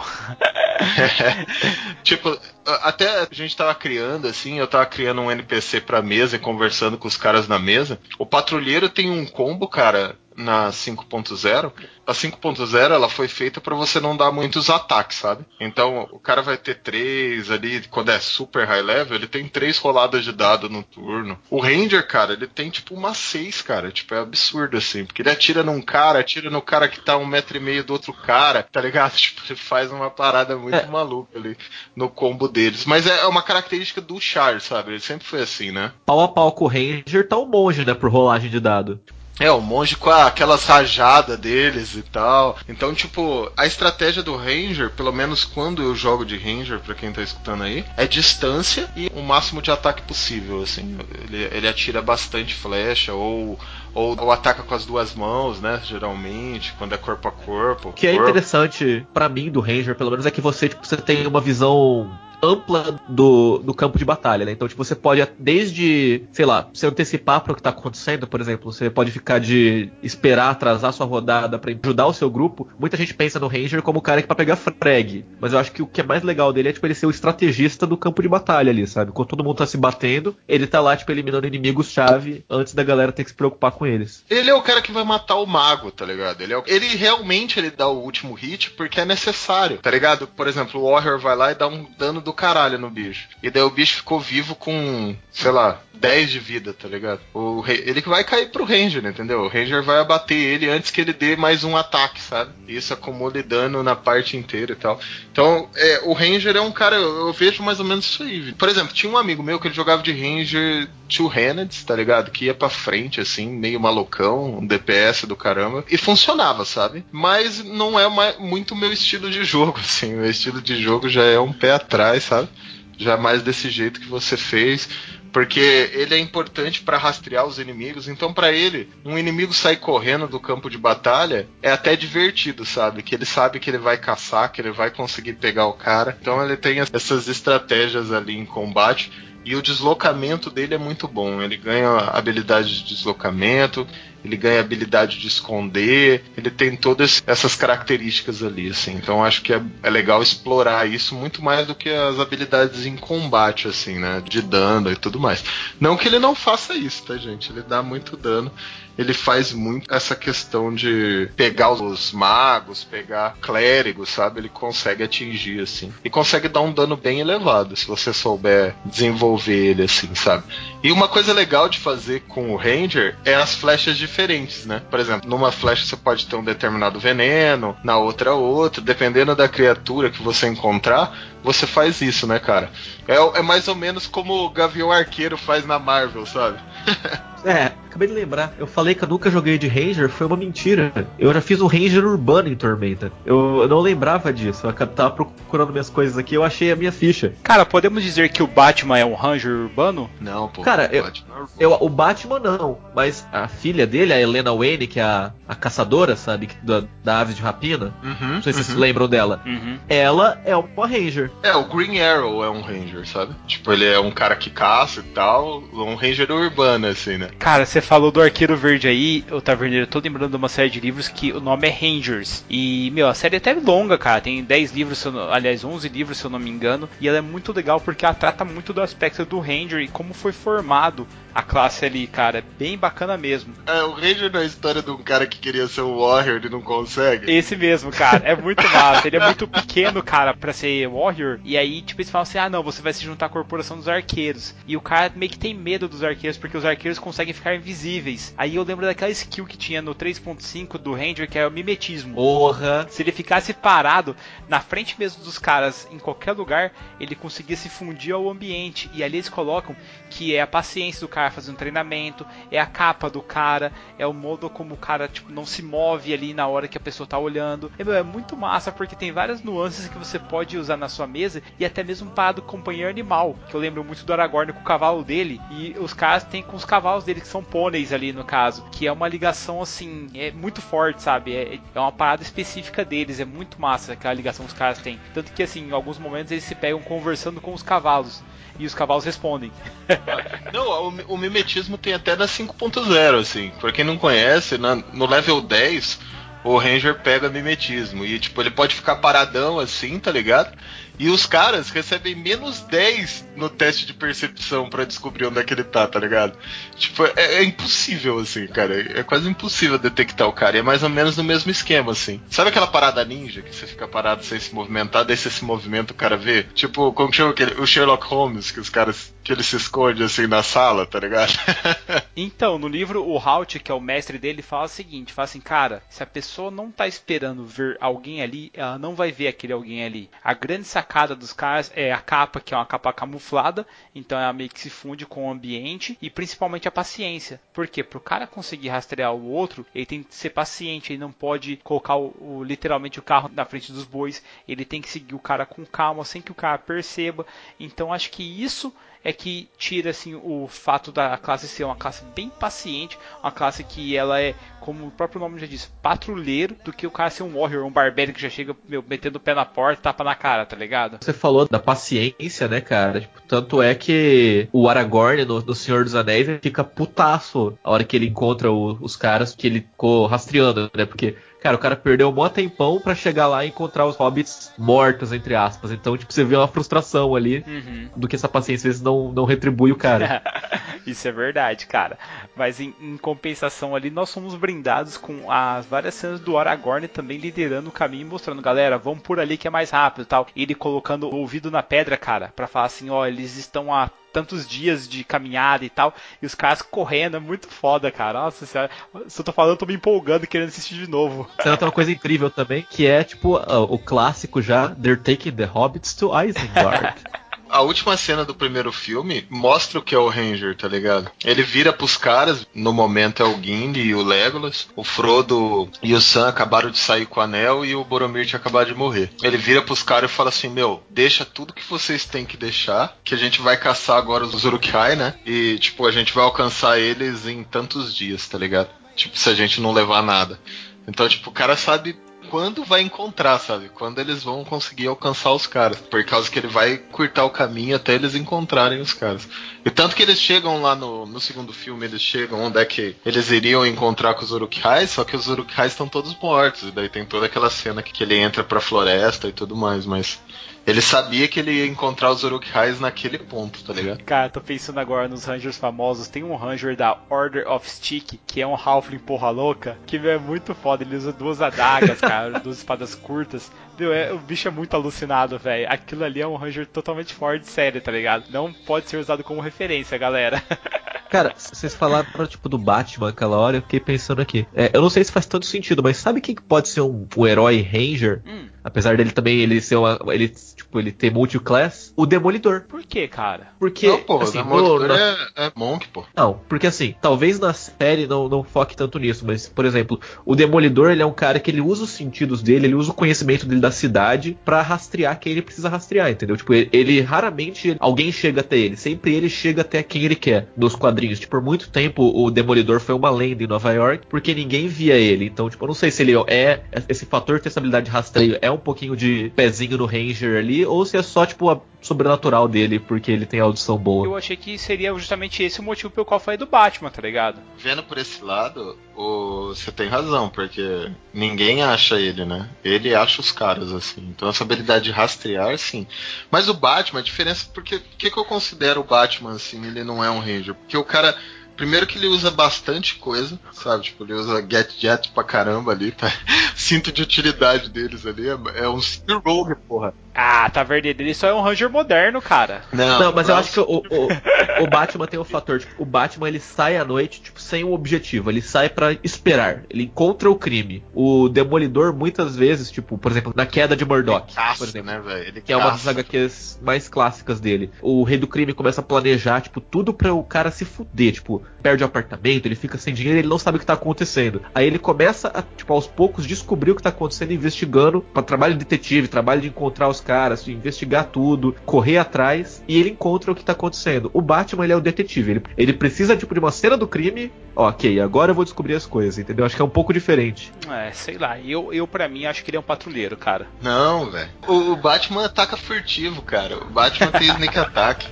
tipo, até a gente tava criando, assim, eu tava criando um NPC pra mesa e conversando com os caras na mesa. O patrulheiro tem um combo, cara, na 5.0. A 5.0 ela foi feita para você não dar muitos ataques, sabe? Então o cara vai ter três ali, quando é super high level, ele tem três roladas de dado no turno. O Ranger, cara, ele tem tipo uma seis, cara. Tipo, é absurdo assim. Porque ele atira num cara, atira no cara que tá um metro e meio do outro cara, tá ligado? Tipo, ele faz uma parada muito É. maluca ali no combo deles. Mas é uma característica do Char, sabe? Ele sempre foi assim, né? Pau a pau com o Ranger tá o monge, né, por rolagem de dado. É, o monge com a- aquelas rajadas deles e tal. Então, tipo, a estratégia do Ranger, pelo menos quando eu jogo de Ranger, pra quem tá escutando aí, é distância e o máximo de ataque possível, assim. Ele, ele atira bastante flecha ou, ou, ou ataca com as duas mãos, né, geralmente, quando é corpo a corpo. O que é corpo. interessante pra mim do Ranger, pelo menos, é que você, tipo, você tem uma visão ampla do, do campo de batalha, né? Então, tipo, você pode desde, sei lá, se antecipar para o que tá acontecendo, por exemplo, você pode ficar de esperar atrasar sua rodada pra ajudar o seu grupo. Muita gente pensa no Ranger como o cara que é pra pegar frag, mas eu acho que o que é mais legal dele é tipo ele ser o estrategista do campo de batalha ali, sabe? Quando todo mundo tá se batendo, ele tá lá tipo eliminando inimigos chave antes da galera ter que se preocupar com eles. Ele é o cara que vai matar o mago, tá ligado? Ele, é o- ele realmente ele dá o último hit porque é necessário, tá ligado? Por exemplo, o Warrior vai lá e dá um dano do caralho no bicho. E daí o bicho ficou vivo com, sei lá, 10 de vida, tá ligado? O, ele vai cair pro Ranger, entendeu? O Ranger vai abater ele antes que ele dê mais um ataque, sabe? Isso acumula dano na parte inteira e tal. Então, é, o Ranger é um cara, eu, eu vejo mais ou menos isso aí. Por exemplo, tinha um amigo meu que ele jogava de Ranger two-handed, tá ligado? Que ia pra frente, assim, meio malucão, um DPS do caramba. E funcionava, sabe? Mas não é mais, muito meu estilo de jogo, assim. Meu estilo de jogo já é um pé atrás, sabe? Já mais desse jeito que você fez. Porque ele é importante pra rastrear os inimigos. Então, pra ele, um inimigo sair correndo do campo de batalha é até divertido, sabe? Que ele sabe que ele vai caçar, que ele vai conseguir pegar o cara. Então, ele tem essas estratégias ali em combate. E o deslocamento dele é muito bom. Ele ganha habilidade de deslocamento, ele ganha habilidade de esconder, ele tem todas essas características ali, assim. Então acho que é, é legal explorar isso muito mais do que as habilidades em combate, assim, né? De dano e tudo mais. Não que ele não faça isso, tá, gente? Ele dá muito dano. Ele faz muito essa questão de pegar os magos, pegar clérigos, sabe? Ele consegue atingir, assim. E consegue dar um dano bem elevado, se você souber desenvolver ele, assim, sabe? E uma coisa legal de fazer com o Ranger é as flechas diferentes, né? Por exemplo, numa flecha você pode ter um determinado veneno, na outra outro. Dependendo da criatura que você encontrar, você faz isso, né, cara? É, é mais ou menos como o Gavião Arqueiro faz na Marvel, sabe? É, acabei de lembrar. Eu falei que eu nunca joguei de Ranger, foi uma mentira. Eu já fiz um Ranger urbano em Tormenta. Eu, eu não lembrava disso. Eu tava procurando minhas coisas aqui, eu achei a minha ficha. Cara, podemos dizer que o Batman é um Ranger urbano? Não, pô. Cara, eu- pode. Eu, o Batman não, mas a filha dele, a Helena Wayne, que é a, a caçadora, sabe, que- da, da ave de rapina. Uhum, Não sei se vocês uhum. se lembram dela. Uhum. Ela é uma Ranger. É, o Green Arrow é um Ranger, sabe? Tipo, ele é um cara que caça e tal, um Ranger urbano, assim, né? Cara, você falou do Arqueiro Verde aí, o Taverneiro, eu tô lembrando de uma série de livros que o nome é Rangers. E, meu, a série é até longa, cara. Tem 10 livros, eu aliás, 11 livros, se eu não me engano. E ela é muito legal porque ela trata muito do aspecto do Ranger e como foi formado a classe ali, cara. É bem bacana mesmo. É, o Ranger na história de um cara que queria ser um Warrior e não consegue. Esse mesmo, cara. É muito massa. Ele é muito pequeno, cara, pra ser Warrior. E aí, tipo, eles falam assim: ah, não, você vai se juntar à corporação dos arqueiros. E o cara meio que tem medo dos arqueiros, porque os arqueiros conseguem ficar invisíveis invisíveis. Aí eu lembro daquela skill que tinha no 3.5 do Ranger, que é o mimetismo. Porra! Se ele ficasse parado na frente mesmo dos caras, em qualquer lugar, ele conseguia se fundir ao ambiente. E ali eles colocam que é a paciência do cara fazendo treinamento, é a capa do cara, é o modo como o cara tipo, não se move ali na hora que a pessoa tá olhando. É, é muito massa porque tem várias nuances que você pode usar na sua mesa e até mesmo para do companheiro animal. Que eu lembro muito do Aragorn com o cavalo dele. E os caras têm com os cavalos dele, que são pôneis ali no caso. Que é uma ligação assim, é muito forte, sabe? É, é uma parada específica deles, é muito massa aquela ligação que os caras têm. Tanto que assim, em alguns momentos eles se pegam conversando com os cavalos. E os cavalos respondem. Não, o, o mimetismo tem até na 5.0, assim. Pra quem não conhece, na- no level 10, o Ranger pega mimetismo. E, tipo, ele pode ficar paradão assim, tá ligado? E os caras recebem menos 10 no teste de percepção pra descobrir onde é que ele tá, tá ligado? Tipo, é, é impossível, assim, cara. É quase impossível detectar o cara. E é mais ou menos no mesmo esquema, assim. Sabe aquela parada ninja que você fica parado sem se movimentar, daí você se movimenta o cara vê? Tipo, como chama aquele? O Sherlock Holmes, que os caras. Que ele se esconde assim na sala, tá ligado? Então, no livro, o Halt, que é o mestre dele, fala o seguinte: fala assim, cara, se a pessoa não tá esperando ver alguém ali, ela não vai ver aquele alguém ali. A grande sacada dos caras é a capa, que é uma capa camuflada, então ela meio que se funde com o ambiente, e principalmente a paciência. Por quê? Pro cara conseguir rastrear o outro, ele tem que ser paciente, ele não pode colocar o, o- literalmente o carro na frente dos bois, ele tem que seguir o cara com calma, sem que o cara perceba. Então acho que isso é que tira assim o fato da classe ser uma classe bem paciente, uma classe que ela é, como o próprio nome já diz, patrulheiro, do que o cara ser um warrior, um barbarian que já chega meu, metendo o pé na porta, tapa na cara, tá ligado? Você falou da paciência, né, cara? Tipo, tanto é que o Aragorn no, no Senhor dos Anéis fica putaço a hora que ele encontra o- os caras que ele ficou rastreando, né? Porque, cara, o cara perdeu um mó tempão pra chegar lá e encontrar os hobbits mortos, entre aspas. Então, tipo, você vê uma frustração ali Uhum. do que essa paciência às vezes não, não retribui o cara. Isso é verdade, cara. Mas em, em compensação ali, nós somos brindados com as várias cenas do Aragorn também liderando o caminho e mostrando, galera, vamos por ali que é mais rápido e tal. E ele colocando o ouvido na pedra, cara, pra falar assim, ó, eles estão há tantos dias de caminhada e tal, e os caras correndo, é muito foda, cara. Nossa senhora, se eu tô falando, eu tô me empolgando querendo assistir de novo. Cena tem uma coisa incrível também, que é, tipo, o clássico já, They're taking the hobbits to Isengard. A última cena do primeiro filme mostra o que é o Ranger, tá ligado? Ele vira pros caras, no momento é o Gimli e o Legolas, o Frodo e o Sam acabaram de sair com o anel e o Boromir tinha acabado de morrer. Ele vira pros caras e fala assim: Meu, deixa tudo que vocês têm que deixar, que a gente vai caçar agora os Uruk-hai, né? E, tipo, a gente vai alcançar eles em tantos dias, tá ligado? Tipo, se a gente não levar nada. Então, tipo, o cara sabe quando vai encontrar, sabe? Quando eles vão conseguir alcançar os caras. Por causa que ele vai curtar o caminho até eles encontrarem os caras. E tanto que eles chegam lá no, no segundo filme, eles chegam onde é que eles iriam encontrar com os Uruk-hai, só que os Uruk-hai estão todos mortos. E daí tem toda aquela cena que, que ele entra pra floresta e tudo mais, mas... Ele sabia que ele ia encontrar os Uruk-hais naquele ponto, tá ligado? Cara, tô pensando agora nos Rangers famosos. Tem um Ranger da Order of Stick, que é um Halfling porra louca, que é muito foda. Ele usa duas adagas, cara, duas espadas curtas. Meu, é, o bicho é muito alucinado, velho. Aquilo ali é um Ranger totalmente fora de série, tá ligado? Não pode ser usado como referência, galera. Cara, vocês falaram, tipo, do Batman aquela hora, eu fiquei pensando aqui. É, eu não sei se faz tanto sentido, mas sabe quem que pode ser um, um herói Ranger? Hum. Apesar dele também ele ser uma. Ele, tipo, ele ter multiclass? O Demolidor. Por que, cara? Porque. não, pô, assim, o Demolidor no- na- é, é Monk, pô. Não, porque assim, talvez na série não, não foque tanto nisso, mas, por exemplo, o Demolidor ele é um cara que ele usa os sentidos dele, ele usa o conhecimento dele da cidade pra rastrear quem ele precisa rastrear, entendeu? Tipo, ele, ele raramente alguém chega até ele, sempre ele chega até quem ele quer nos quadrinhos. Tipo, por muito tempo o Demolidor foi uma lenda em Nova York porque ninguém via ele. Então, tipo, eu não sei se ele é esse fator de ter essa habilidade de rastreio é um pouquinho de pezinho no Ranger ali ou se é só tipo a sobrenatural dele porque ele tem audição boa. Eu achei que seria justamente esse o motivo pelo qual falei do Batman, tá ligado? Vendo por esse lado, você tem razão, porque ninguém acha ele, né? Ele acha os caras, assim. Então essa habilidade de rastrear, sim. Mas o Batman, a diferença, porque o que, que eu considero o Batman, assim, ele não é um Ranger? Porque o cara Primeiro que ele usa bastante coisa, sabe? Tipo, ele usa Get Jet pra caramba ali, tá? Cinto de utilidade deles ali. É, é um Rogue, porra. Ah, tá verdade. Ele só é um Ranger moderno, cara. Não, mas eu acho que o, o, o Batman tem o fator, tipo, o Batman ele sai à noite, tipo, sem um objetivo. Ele sai pra esperar. Ele encontra o crime. O Demolidor, muitas vezes, tipo, por exemplo, na queda de Murdoch, caça, por exemplo. né, velho? Ele Que é uma das caça. HQs mais clássicas dele. O rei do crime começa a planejar, tipo, tudo pra o cara se fuder. Tipo, perde o apartamento, ele fica sem dinheiro, ele não sabe o que tá acontecendo. Aí ele começa a, tipo, aos poucos descobrir o que tá acontecendo investigando, para trabalho de detetive, trabalho de encontrar os caras, investigar tudo, correr atrás, e ele encontra o que tá acontecendo. O Batman, ele é o detetive, ele, ele precisa, tipo, de uma cena do crime, ok, agora eu vou descobrir as coisas, entendeu? Acho que é um pouco diferente. É, sei lá. Eu, eu para mim, acho que ele é um patrulheiro, cara. Não, velho. O, o Batman ataca furtivo, cara. O Batman tem sneak attack.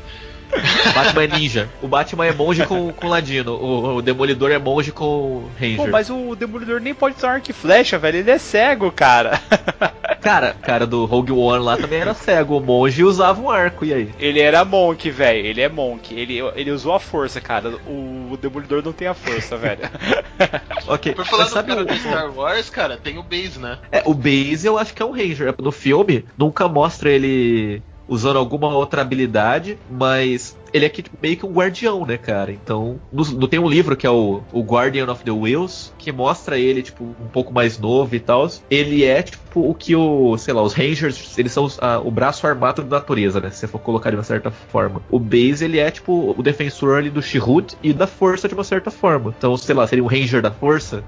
O Batman é ninja. O Batman é monge com, com ladino. O, o Demolidor é monge com Ranger. Pô, mas o Demolidor nem pode usar arco e flecha, velho. Ele é cego, cara. Cara, cara do Rogue One lá também era cego. O monge usava um arco, e aí? Ele era Monk, velho. Ele é Monk. Ele, ele usou a força, cara. O Demolidor não tem a força, velho. Ok. Por falar sabe cara o, do Star Wars, cara, tem o Base, né? é, o Base eu acho que é um Ranger. No filme, nunca mostra ele usando alguma outra habilidade, mas ele é que, meio que um guardião, né, cara? Então, no, no- tem um livro que é o, o Guardian of the Wheels, que mostra ele, tipo, um pouco mais novo e tal. Ele é, tipo, o que o, sei lá, os Rangers, eles são os- a- o braço armado da natureza, né? Se você for colocar de uma certa forma. O Base, ele é, tipo, o defensor ali do Chirrut e da força de uma certa forma. Então, sei lá, seria um Ranger da força.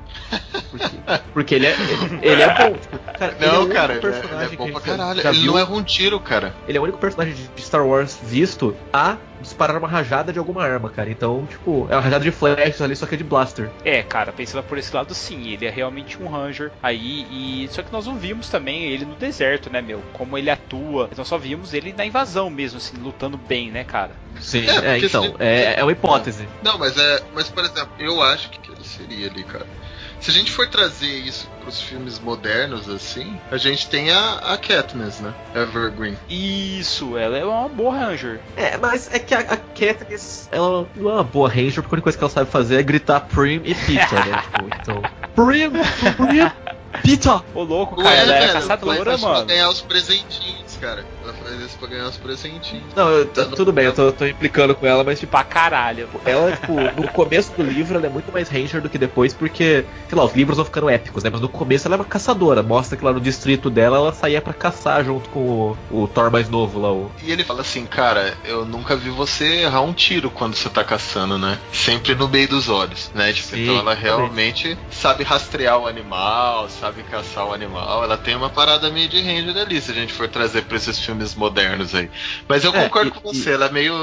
Porque, porque ele, é, ele, ele é bom. Tipo, cara, ele é Não, cara, ele é, ele é que bom pra caralho. Ele não erra um tiro, cara. Ele é o único personagem de Star Wars visto a disparar uma rajada de alguma arma, cara. Então, tipo, é uma rajada de flashes ali, só que é de blaster. É, cara, pensando por esse lado, sim, ele é realmente um Ranger aí, e só que nós não vimos também ele no deserto, né, meu? Como ele atua. Nós só vimos ele na invasão mesmo, assim, lutando bem, né, cara? Sim, É, é, então, se- é, é uma hipótese. Não, mas é. Mas, por exemplo, eu acho que ele seria ali, cara. Se a gente for trazer isso pros filmes modernos, assim, a gente tem a, a Katniss, né? Evergreen. Isso, ela é uma boa Ranger. É, mas é que a, a Katniss, ela não é uma boa ranger, porque a única coisa que ela sabe fazer é gritar Prim e Pita, né? Tipo, então... Prim, Prim, Pita! Ô, louco, Ué, cara, ela é velho, caçadora, mano. Ganhar os presentinhos, cara. Ela faz isso pra ganhar os presentinhos. Não, eu- t- tudo bem, eu tô, tô implicando com ela, mas tipo, Pra caralho. ela, tipo, no começo do livro ela é muito mais ranger do que depois, porque, sei lá, os livros vão ficando épicos, né? Mas no começo ela é uma caçadora. Mostra que lá no distrito dela ela saía pra caçar junto com o, o Thor mais novo lá, o... E ele fala assim, cara, eu nunca vi você errar um tiro quando você tá caçando, né? Sempre no meio dos olhos, né? Tipo, Sim, então ela também. realmente sabe rastrear o animal, sabe caçar o animal. Ela tem uma parada meio de ranger ali, se a gente for trazer pra esses filmes modernos aí. Mas eu É, concordo e- com você, ela é meio.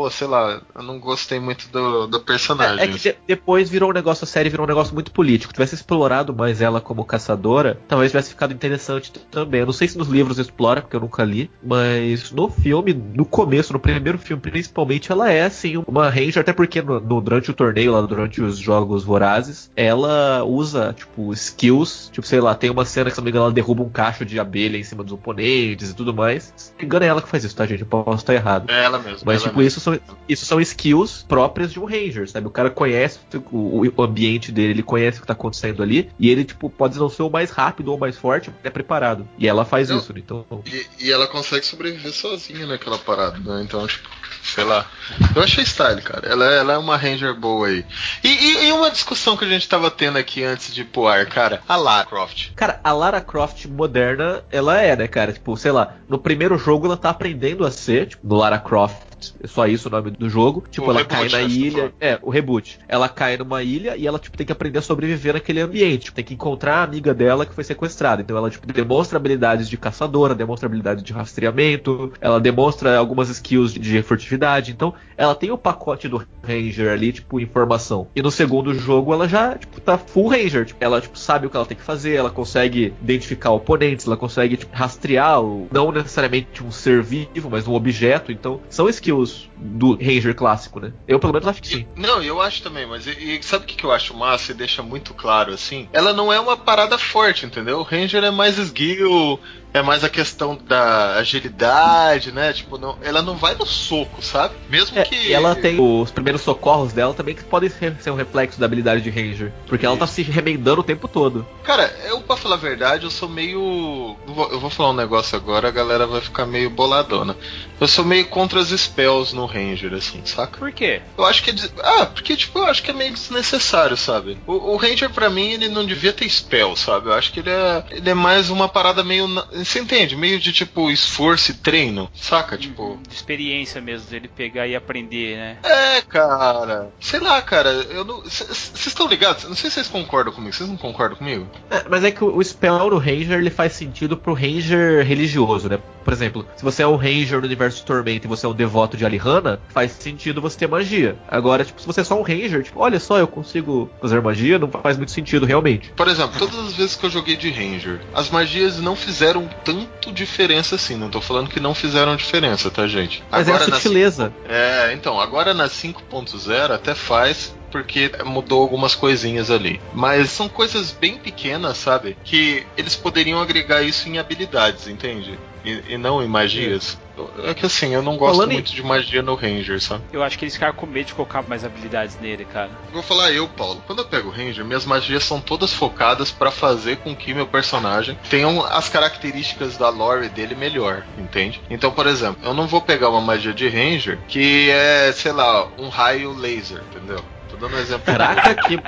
Pô, sei lá, eu não gostei muito do, do personagem. É, é que de- depois virou um negócio, a série virou um negócio muito político. Tivesse explorado mais ela como caçadora, talvez tivesse ficado interessante também. Eu não sei se nos livros explora, porque eu nunca li, mas no filme, no começo, no primeiro filme principalmente, ela é assim uma ranger, até porque no, no- durante o torneio, lá durante os jogos vorazes, ela usa, tipo, skills, tipo, sei lá, tem uma cena que, se não me engano, ela derruba um cacho de abelha em cima dos oponentes e tudo mais. Se não me engano, é ela que faz isso, tá, gente? Eu posso estar errado. É ela mesmo. Mas, ela tipo, mesmo. isso são, isso são skills próprias de um Ranger, sabe? O cara conhece o, o ambiente dele, ele conhece o que tá acontecendo ali, e ele, tipo, pode não ser o mais rápido ou o mais forte, mas é preparado. E ela faz isso, né? Então. E, e ela consegue sobreviver sozinha naquela parada, né? Então, tipo, sei lá. Eu achei style, cara. Ela, é- ela é uma Ranger boa aí. E, e- e uma discussão que a gente tava tendo aqui antes de ir pro ar, cara. A Lara Croft. Cara, a Lara Croft moderna, ela é, né, cara? Tipo, sei lá, no primeiro jogo ela tá aprendendo a ser, tipo, no Lara Croft. É só isso o nome do jogo. Tipo, O ela reboot, cai na ilha. É, o reboot. Ela cai numa ilha e ela, tipo, tem que aprender a sobreviver naquele ambiente. Tipo, tem que encontrar a amiga dela que foi sequestrada. Então ela, tipo, demonstra habilidades de caçadora, demonstra habilidades de rastreamento, ela demonstra algumas skills de furtividade. Então, ela tem o pacote do Ranger ali, tipo, informação. E no segundo jogo ela já, tipo, tá full Ranger. Tipo, ela, tipo, sabe o que ela tem que fazer, ela consegue identificar oponentes, ela consegue, tipo, rastrear, o, não necessariamente um ser vivo, mas um objeto. Então, são skills do Ranger clássico, né? Eu pelo menos acho que sim. Não, eu acho também, mas e, e sabe o que, que eu acho massa e deixa muito claro assim? Ela não é uma parada forte, entendeu? O Ranger é mais skill, é mais a questão da agilidade, né? Tipo, não, ela não vai no soco, sabe? Mesmo É, que. e ela tem os primeiros socorros dela também que podem ser, ser um reflexo da habilidade de Ranger. Porque ela tá se remendando o tempo todo. Cara, eu pra falar a verdade, eu sou meio. eu vou- falar um negócio agora, a galera vai ficar meio boladona. Eu sou meio contra as spells no Ranger, assim, saca? Por quê? Eu acho que é. des- Ah, porque, tipo, eu acho que é meio desnecessário, sabe? O, o Ranger, pra mim, ele não devia ter spell, sabe? Eu acho que ele é. Ele é mais uma parada meio. Você entende? Meio de, tipo, esforço e treino, saca? Tipo. De experiência mesmo, dele pegar e aprender, né? É, cara. Sei lá, cara. Eu não. Vocês estão ligados? Não sei se vocês concordam comigo. Vocês não concordam comigo? É, mas é que o o spell no Ranger ele faz sentido pro Ranger religioso, né? Por exemplo, se você é um Ranger no universo de Tormenta e você é um devoto de Alihanna, faz sentido você ter magia. Agora, tipo, se você é só um Ranger, tipo, olha só, eu consigo fazer magia, não faz muito sentido realmente. Por exemplo, todas as vezes que eu joguei de Ranger, as magias não fizeram tanto diferença assim. Não tô falando que não fizeram diferença, tá, gente? Mas é a na sutileza. É, então, agora na 5.0 até faz, porque mudou algumas coisinhas ali. Mas são coisas bem pequenas, sabe? Que eles poderiam agregar isso em habilidades, entende? E, e não em magias. É que assim, eu não gosto Falando em- muito de magia no Ranger, sabe? Eu acho que eles ficaram com medo de colocar mais habilidades nele, cara. Vou falar eu, Paulo. Quando eu pego o Ranger, minhas magias são todas focadas pra fazer com que meu personagem tenha as características da lore dele melhor, entende? Então, por exemplo, eu não vou pegar uma magia de Ranger que é, sei lá, um raio laser, entendeu? Tô dando um exemplo. Caraca, que,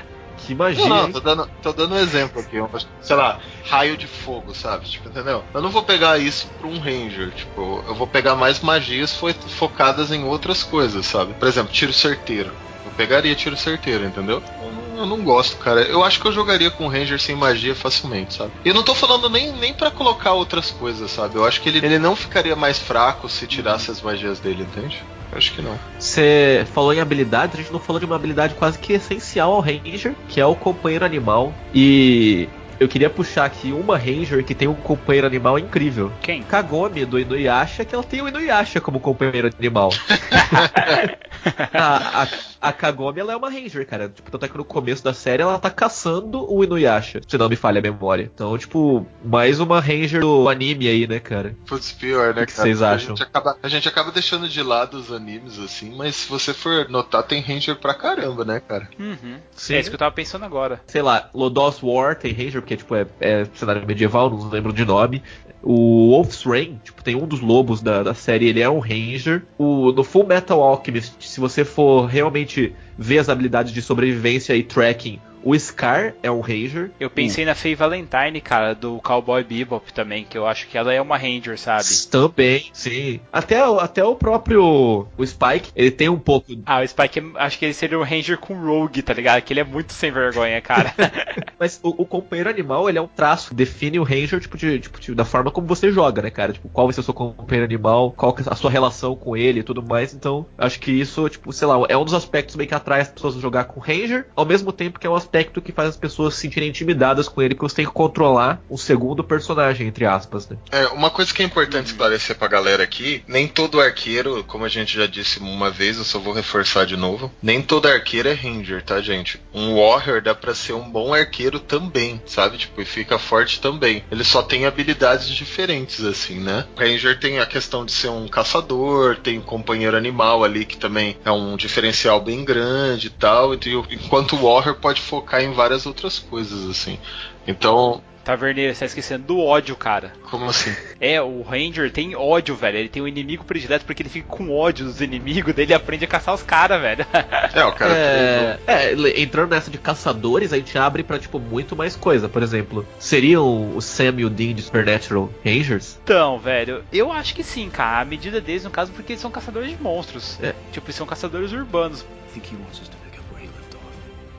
que magia. Não, não, tô dando, tô dando um exemplo aqui. sei lá, raio de fogo, sabe? Tipo, entendeu? Eu não vou pegar isso pra um Ranger. Tipo, eu vou pegar mais magias fo- focadas em outras coisas, sabe? Por exemplo, tiro certeiro. Pegaria tiro certeiro, entendeu? Eu não, gosto, cara. Eu acho que eu jogaria com Ranger sem magia facilmente, sabe? E eu não tô falando nem, nem para colocar outras coisas, sabe? Eu acho que ele, ele não ficaria mais fraco se tirasse as magias dele, entende? Eu acho que não. Você falou em habilidades, a gente não falou de uma habilidade quase que essencial ao Ranger, que é o companheiro animal. E eu queria puxar aqui uma Ranger que tem um companheiro animal incrível. Quem? Kagome do Inuyasha, que ela tem o Inuyasha como companheiro animal. a, a, a Kagome ela é uma Ranger, cara. Tipo, tanto é que no começo da série ela tá caçando o Inuyasha, se não me falha a memória. Então, tipo, mais uma Ranger do anime aí, né, cara? Putz, pior, né, O que cara? vocês acham? A gente, acaba, a gente acaba deixando de lado os animes, assim, mas se você for notar, tem Ranger pra caramba, né, cara? Uhum. Sim. É isso que eu tava pensando agora. sei lá, Lodoss War tem Ranger, porque tipo, é, é cenário medieval, não lembro de nome. O Wolf's Rain, tipo, tem um dos lobos da, da série, ele é um Ranger. O, no Full Metal Alchemist, se você for realmente ver as habilidades de sobrevivência e tracking, o Scar é um Ranger. Eu pensei na Faye Valentine, cara, do Cowboy Bebop também, que eu acho que ela é uma Ranger, sabe? Também, sim. Até, o- até o próprio o Spike, ele tem um pouco. Ah, o Spike, acho que ele seria um Ranger com Rogue, tá ligado? Que ele é muito sem vergonha, cara. Mas o, o companheiro animal, ele é um traço que define o Ranger, tipo, de, tipo, de- da forma como você joga, né, cara? Tipo, qual vai ser o seu companheiro animal, qual é a sua relação com ele e tudo mais. Então, acho que isso, tipo, sei lá, é um dos aspectos meio que atrai as pessoas a jogar com o Ranger, ao mesmo tempo que é um aspecto que faz as pessoas se sentirem intimidadas com ele, porque você tem que controlar um segundo personagem, entre aspas, né? É, uma coisa que é importante esclarecer pra galera aqui, nem todo arqueiro, como a gente já disse uma vez, eu só vou reforçar de novo, nem todo arqueiro é ranger, tá, gente? Um warrior dá pra ser um bom arqueiro também, sabe? Tipo, e fica forte também. Ele só tem habilidades diferentes, assim, né? O ranger tem a questão de ser um caçador, tem um companheiro animal ali, que também é um diferencial bem grande e tal, e o- enquanto o warrior pode focar em várias outras coisas, assim. Então, Taverneiro, você tá esquecendo do ódio, cara. como assim? É, o Ranger tem ódio, velho. Ele tem um inimigo predileto porque ele fica com ódio dos inimigos, daí ele aprende a caçar os caras, velho. É, o cara É, é, entrando nessa de caçadores, a gente abre pra, tipo, muito mais coisa. Por exemplo, seriam o Sam e o Dean de Supernatural Rangers? Então, velho, eu acho que sim, cara. A medida deles, no caso, porque eles são caçadores de monstros. É. Tipo, eles são caçadores urbanos. I think he wants us to pick up where he left off.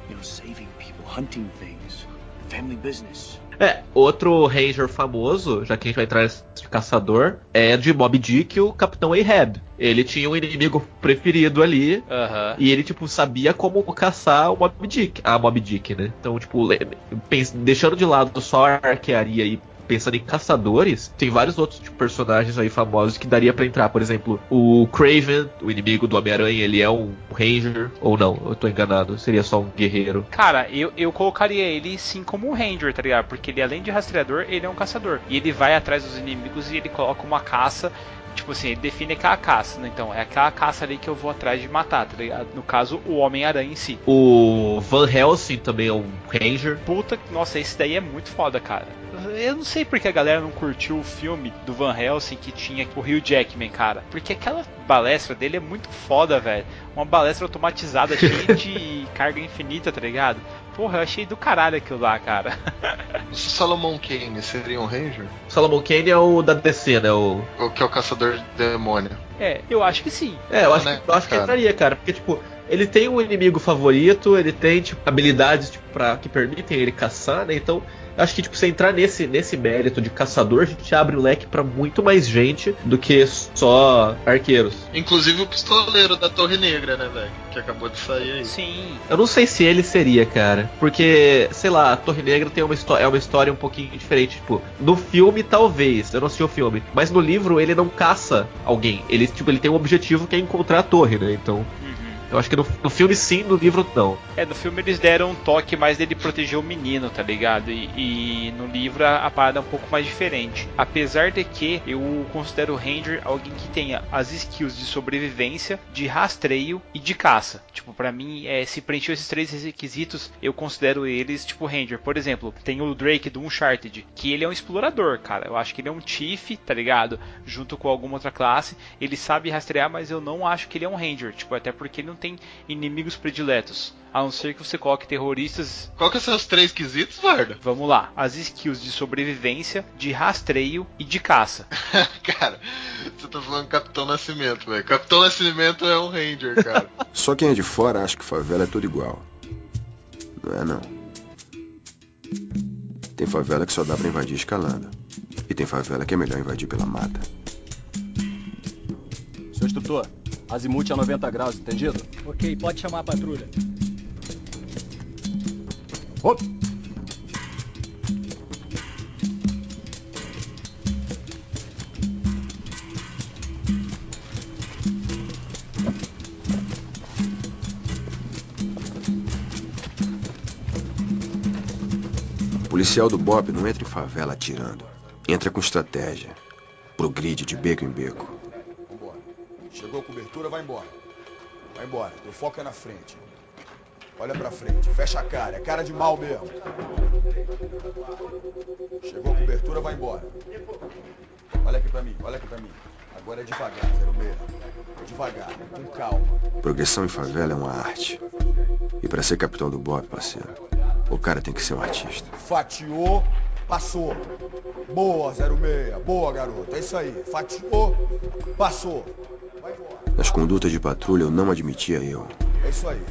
You know, saving hunting things, family business. É, outro Ranger famoso, já que a gente vai entrar nesse de caçador, é de Mob Dick, o Capitão Ahab. Ele tinha um inimigo preferido ali, e ele, tipo, sabia como caçar o Mob Dick, a Mob Dick, né? Então, tipo, deixando de lado só a arquearia e pensando em caçadores, tem vários outros tipo, personagens aí famosos que daria pra entrar. Por exemplo, o Craven, o inimigo do Homem-Aranha, ele é um Ranger ou não? Eu tô enganado, seria só um guerreiro. Cara, eu, eu colocaria ele sim como um Ranger, tá ligado? Porque ele, além de rastreador, ele é um caçador. E ele vai atrás dos inimigos e ele coloca uma caça. Tipo assim, ele define aquela caça, né? Então, é aquela caça ali que eu vou atrás de matar, tá ligado? No caso, o Homem-Aranha em si. O Van Helsing também é um Ranger. Puta, nossa, esse daí é muito foda, cara. Eu não sei porque a galera não curtiu o filme do Van Helsing que tinha o Hugh Jackman, cara. Porque aquela balestra dele é muito foda, velho. Uma balestra automatizada cheia de carga infinita, tá ligado? Porra, eu achei do caralho aquilo lá, cara. O Solomon Kane seria um Ranger? Solomon Kane é o da DC, né? O... Ou que é o caçador de demônio? É, eu acho que sim. É, eu acho, Né, que, eu acho que cara? entraria, cara. Porque, tipo, ele tem um inimigo favorito, ele tem, tipo, habilidades tipo, pra, que permitem ele caçar, né? Então, acho que, tipo, você entrar nesse, nesse mérito de caçador, a gente abre o leque pra muito mais gente do que só arqueiros. Inclusive o pistoleiro da Torre Negra, né, velho? Que acabou de sair aí. Sim. Eu não sei se ele seria, cara. Porque, sei lá, a Torre Negra tem uma história, é uma história um pouquinho diferente. Tipo, no filme, talvez. Eu não assisti o filme. Mas no livro, ele não caça alguém. Ele, tipo, ele tem um objetivo que é encontrar a torre, né? Então. Eu acho que no, no filme sim, no livro não. É, no filme eles deram um toque mais dele proteger o menino, tá ligado? E, e no livro a, a parada é um pouco mais diferente. Apesar de que eu considero o Ranger alguém que tenha as skills de sobrevivência, de rastreio e de caça. Tipo, pra mim, é, se preencheu esses três requisitos, eu considero eles tipo Ranger. Por exemplo, tem o Drake do Uncharted, que ele é um explorador, cara. Eu acho que ele é um Chief, tá ligado? Junto com alguma outra classe. Ele sabe rastrear, mas eu não acho que ele é um Ranger. Tipo, até porque ele não tem inimigos prediletos. A não ser que você coloque terroristas. Qual que são os três quesitos, Varda? Vamos lá. As skills de sobrevivência, de rastreio e de caça. cara, você tá falando Capitão Nascimento, velho. Capitão Nascimento é um Ranger, cara. Só quem é de fora acha que favela é tudo igual. Não é não. Tem favela que só dá pra invadir escalando. E tem favela que é melhor invadir pela mata. Seu instrutor, azimuth a 90 graus, entendido? Ok, pode chamar a patrulha. Op! O policial do BOP não entra em favela atirando. Entra com estratégia. Pro grid de beco em beco. Chegou a cobertura, vai embora. Vai embora, teu foco é na frente. Olha pra frente, fecha a cara, é cara de mal mesmo. Chegou a cobertura, vai embora. Olha aqui pra mim, olha aqui pra mim. Agora é devagar, 06. Devagar, com calma. Progressão em favela é uma arte. E pra ser capitão do BOP, parceiro, o cara tem que ser um artista. Fatiou, passou. Boa, 06. Boa, garoto. É isso aí. Fatiou, passou. Vai embora. Nas condutas de patrulha eu não admitia erro. É isso aí.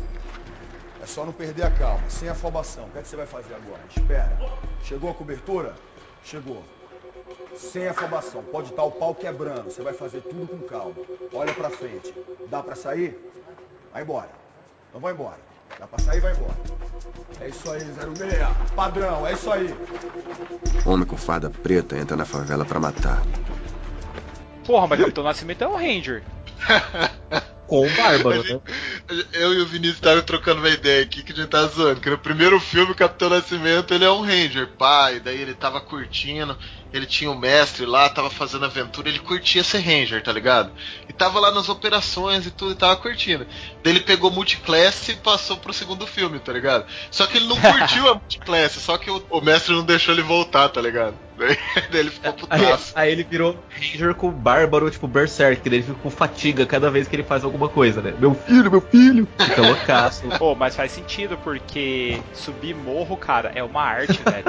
É só não perder a calma, sem afobação. O que, é que você vai fazer agora? Espera. Chegou a cobertura? Chegou. Sem afobação. Pode estar o pau quebrando. Você vai fazer tudo com calma. Olha pra frente. Dá pra sair? Vai embora. Então vai embora. Dá pra sair, vai embora. É isso aí, 06. Padrão, é isso aí. Homem com farda preta entra na favela pra matar. Porra, mas Capitão Nascimento é um Ranger. Com o Bárbaro, né? Eu e o Vinícius estavam trocando uma ideia aqui que a gente tá zoando. Que no primeiro filme, o Capitão Nascimento, ele é um Ranger, pai. Daí ele tava curtindo, ele tinha o mestre lá, tava fazendo aventura, ele curtia ser Ranger, tá ligado? E tava lá nas operações e tudo, e tava curtindo. Daí ele pegou multiclass e passou pro segundo filme, tá ligado? Só que ele não curtiu a multiclass, só que o, o mestre não deixou ele voltar, tá ligado? Daí, daí ele ficou Aí, putaço. aí ele virou Ranger com Bárbaro, tipo Berserk, que daí ele fica com fatiga cada vez que ele faz alguma coisa, né? Meu filho, meu filho! Fica loucaço. Pô, mas faz sentido, porque subir morro, cara, é uma arte, velho.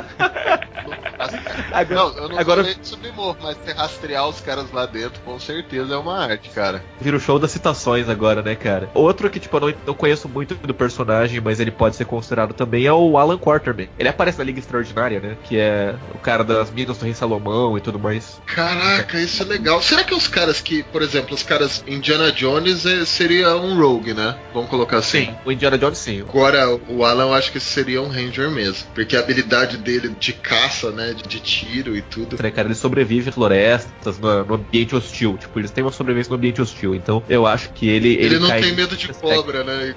Não, eu não agora- falei subir morro, mas se rastrear os caras lá dentro, com certeza é uma arte, cara. Vira o show das citações agora, né, cara? Outro que, tipo, eu não, não conheço muito do personagem, mas ele pode ser considerado também, é o Alan Quarterman. Ele aparece na Liga Extraordinária, né? Que é o cara das Minas do Rei Salomão e tudo mais. Caraca, isso é legal. Será que os caras que, por exemplo, os caras Indiana Jones eh, seria um rogue, né? Vamos colocar assim. Sim, o Indiana Jones sim. Agora, o Alan eu acho que seria um Ranger mesmo. Porque a habilidade dele de caça, né? De tiro e tudo. Tudo. né, cara? Eles sobrevivem em florestas, no, no ambiente hostil. Tipo, eles têm uma sobrevivência no ambiente hostil. Então, eu acho que ele. Ele, Ele, não tem medo de aspecto. cobra, né?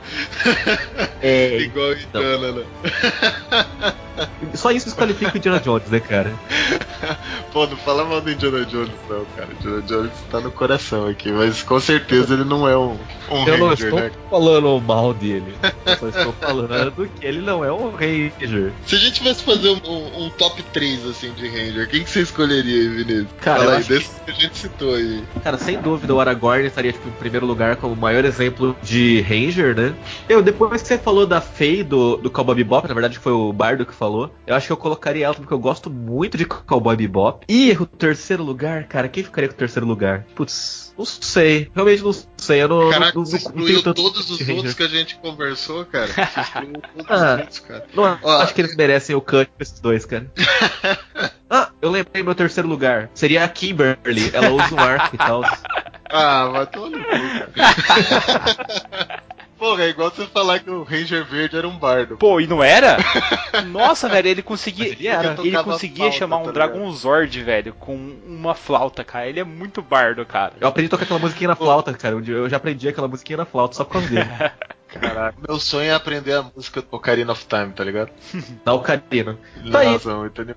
É, Igual a então. Indiana, né? Só isso desqualifica o Indiana Jones, né, cara? Pô, não fala mal do Indiana Jones, não, cara. Indiana Jones tá no coração aqui, mas com certeza ele não é um, um Eu não Ranger, estou né? falando mal dele. Eu só estou falando que ele não é um Ranger. Se a gente tivesse fazer um, um- um top 3 assim de Ranger, quem que você escolheria aí, Vinícius? Cara, Fala aí, acho desses que a gente citou aí. Cara, sem dúvida, o Aragorn estaria tipo, em primeiro lugar como o maior exemplo de Ranger, né? Eu, depois que você falou da Faye do, do Cowboy Bebop, na verdade foi o Bardo que falou, eu acho que eu colocaria ela porque eu gosto muito de Cowboy Bebop. E o terceiro lugar, cara, quem ficaria com o terceiro lugar? Putz, não sei. Realmente não sei. Eu não, Caraca, não, não, excluiu todos os outros que a gente conversou, cara. Ah. os outros, cara. Não, Ó. acho que eles merecem o cut pra esses dois, cara. ah, eu lembrei meu terceiro lugar. Seria a Kimberly. Ela usa um arco e tal. Ah, vai tomar no cu, cara. Porra, é igual você falar que o Ranger Verde era um bardo. Pô, e não era? Nossa, velho, ele conseguia. Mas ele era. ele conseguia flauta, chamar um tá Dragon Zord, velho, com uma flauta, cara. Ele é muito bardo, cara. Eu aprendi a tocar aquela musiquinha na flauta, cara. Eu já aprendi aquela musiquinha na flauta só por causa dele. Caraca. Meu sonho é aprender a música do Ocarina of Time, tá ligado? Na Ocarina. Tá aí.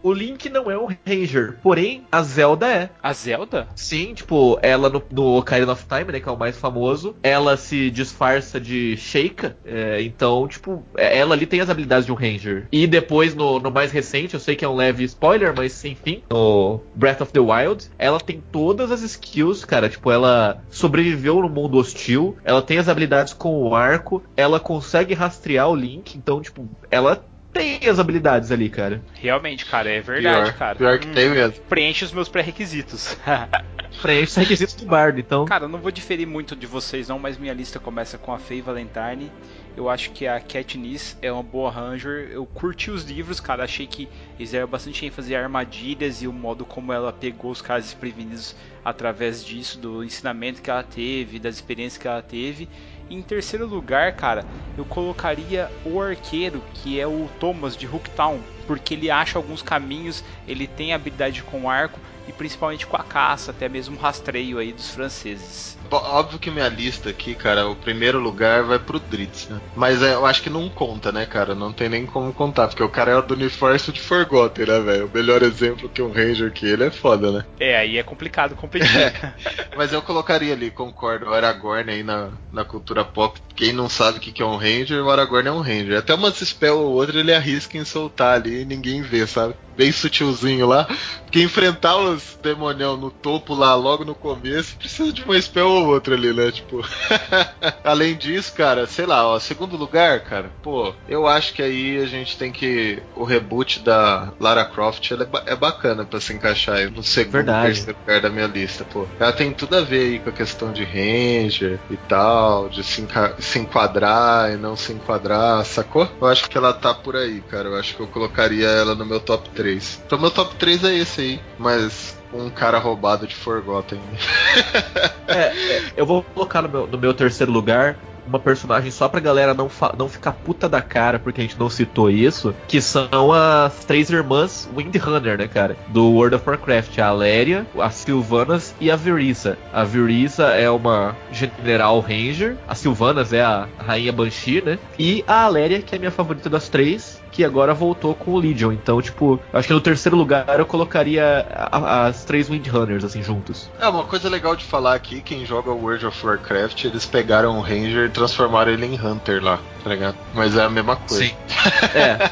O Link não é um Ranger, porém a Zelda é. A Zelda? Sim, tipo, ela no, no Ocarina of Time, né, que é o mais famoso, ela se disfarça de Sheikah, é, então, tipo, é- ela ali tem as habilidades de um Ranger. E depois, no, no mais recente, eu sei que é um leve spoiler, mas enfim, no Breath of the Wild, ela tem todas as skills, cara, tipo, ela sobreviveu no mundo hostil, ela tem as habilidades com o arco, ela consegue rastrear o Link, então, tipo, ela tem as habilidades ali, cara. Realmente, cara, é verdade, pior, cara. Pior que Hum, tem mesmo. Preenche os meus pré-requisitos. Preenche os requisitos do bardo, então. Cara, eu não vou diferir muito de vocês não, mas minha lista começa com a Faye Valentine. Eu acho que a Katniss é uma boa Ranger. Eu curti os livros, cara. Achei que eles deram bastante ênfase em armadilhas e o modo como ela pegou os caras desprevenidos através disso, do ensinamento que ela teve, das experiências que ela teve. Em terceiro lugar, cara, eu colocaria o arqueiro, que é o Thomas de Hooktown, porque ele acha alguns caminhos, ele tem habilidade com arco e principalmente com a caça, até mesmo rastreio aí dos franceses. Óbvio que minha lista aqui, cara, o primeiro lugar vai pro Dritz, né? Mas é, eu acho que não conta, né, cara? Não tem nem como contar, porque o cara é do universo de Forgotten, né, velho? O melhor exemplo que um Ranger que ele é foda, né? É, aí é complicado competir. Mas eu colocaria ali, concordo, o Aragorn aí na, na cultura pop. Quem não sabe o que que é um Ranger, o Aragorn é um Ranger. Até uma spell ou outra ele arrisca em soltar ali e ninguém vê, sabe? Bem sutilzinho lá. Porque enfrentar os demonião no topo lá logo no começo precisa de uma spell ou outra ali, né? Tipo. Além disso, cara, sei lá, ó, segundo lugar, cara, pô, eu acho que aí a gente tem que. O reboot da Lara Croft ela é, ba- é bacana pra se encaixar aí no segundo Verdade. terceiro lugar da minha lista, pô. Ela tem tudo a ver aí com a questão de Ranger e tal, de se, se enquadrar e não se enquadrar, sacou? Eu acho que ela tá por aí, cara. Eu acho que eu colocaria ela no meu top 3. Então, meu top 3 é esse aí, mas um cara roubado de Forgotten. É, é, eu vou colocar no meu, no meu terceiro lugar uma personagem só pra galera não, não ficar puta da cara porque a gente não citou isso, que são as três irmãs Windrunner, né, cara? Do World of Warcraft, a Aléria, a Sylvanas e a Virisa. A Virisa é uma General Ranger, a Sylvanas é a Rainha Banshee, né? E a Aléria, que é a minha favorita das três, que agora voltou com o Legion. Então, tipo, acho que no terceiro lugar eu colocaria a- a- as três Windrunners, assim, juntos. É, uma coisa legal de falar aqui, quem joga World of Warcraft, eles pegaram o Ranger e transformaram ele em Hunter lá, tá ligado? Mas é a mesma coisa. Sim. É,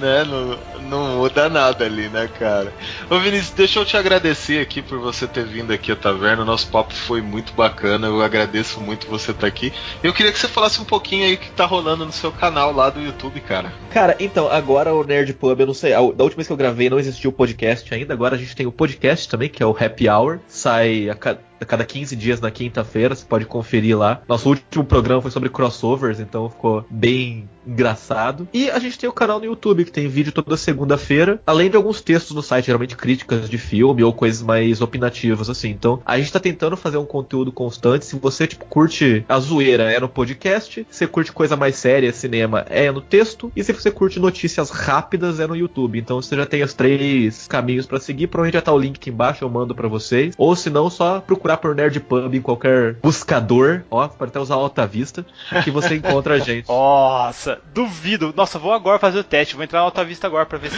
né? Não, não muda nada ali, né, cara? Ô Vinícius, deixa eu te agradecer aqui por você ter vindo aqui à taverna. Nosso papo foi muito bacana. Eu agradeço muito você estar aqui. Eu queria que você falasse um pouquinho aí o que tá rolando no seu canal lá do YouTube, cara. Cara, então, agora o Nerd Pub, eu não sei, a- da última vez que eu gravei não existiu o podcast ainda, agora a gente tem o podcast também, que é o Happy Hour, sai a, ca- a cada 15 dias na quinta-feira, você pode conferir lá. Nosso último programa foi sobre crossovers, então ficou bem engraçado. E a gente tem o canal no YouTube, que tem vídeo toda segunda-feira, além de alguns textos no site, geralmente críticas de filme ou coisas mais opinativas, assim. Então, a gente tá tentando fazer um conteúdo constante. Se você, tipo, curte a zoeira, é no podcast. Se você curte coisa mais séria, cinema, é no texto. E se você curte notícias rápidas, é no YouTube. Então, você já tem os três caminhos para seguir. Provavelmente já tá o link aqui embaixo, eu mando para vocês. Ou se não, só procurar por Nerd Pub em qualquer buscador. Ó, pode até usar Alta Vista, que você encontra a gente. Nossa, duvido. Nossa, vou agora fazer o teste. Vou entrar na Alta Vista agora pra ver se.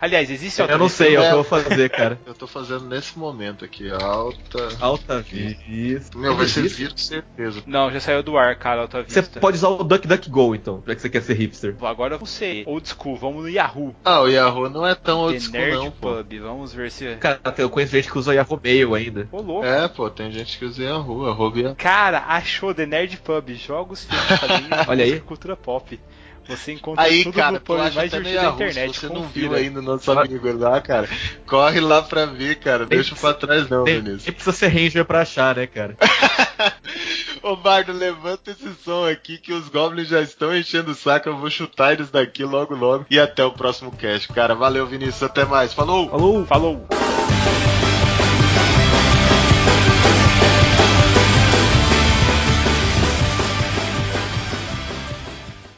Aliás, existe Alta Eu não sei, é o que eu vou fazer, cara. Eu tô fazendo nesse momento aqui, alta. Alta Vista. Meu, vai ser vírus, certeza. Não, já saiu do ar, cara, Alta Você Vista. pode usar o DuckDuckGo, então, já que você quer ser hipster. Agora eu sei. Old school, vamos no Yahoo. Ah, o Yahoo não é tão old school, Nerd não, pô. Pub. Vamos ver se. Cara, eu conheço gente que usa Yahoo Mail ainda. Ô, louco. É, pô, tem gente que usa Yahoo, Yahoo. Cara, achou The Nerd Pub. Jogos, filmes, Olha aí. cultura pop. Você encontra Aí, tudo cara, no acha mais divertido da internet. se você não viu ainda o nosso amigo lá, cara, corre lá pra ver, cara, deixa pra trás não, Nem, Vinícius. precisa ser Ranger pra achar, né, cara? Ô Bardo, levanta esse som aqui que os Goblins já estão enchendo o saco, eu vou chutar eles daqui logo logo. E até o próximo cast, cara. Valeu, Vinícius, até mais. Falou! Falou! Falou!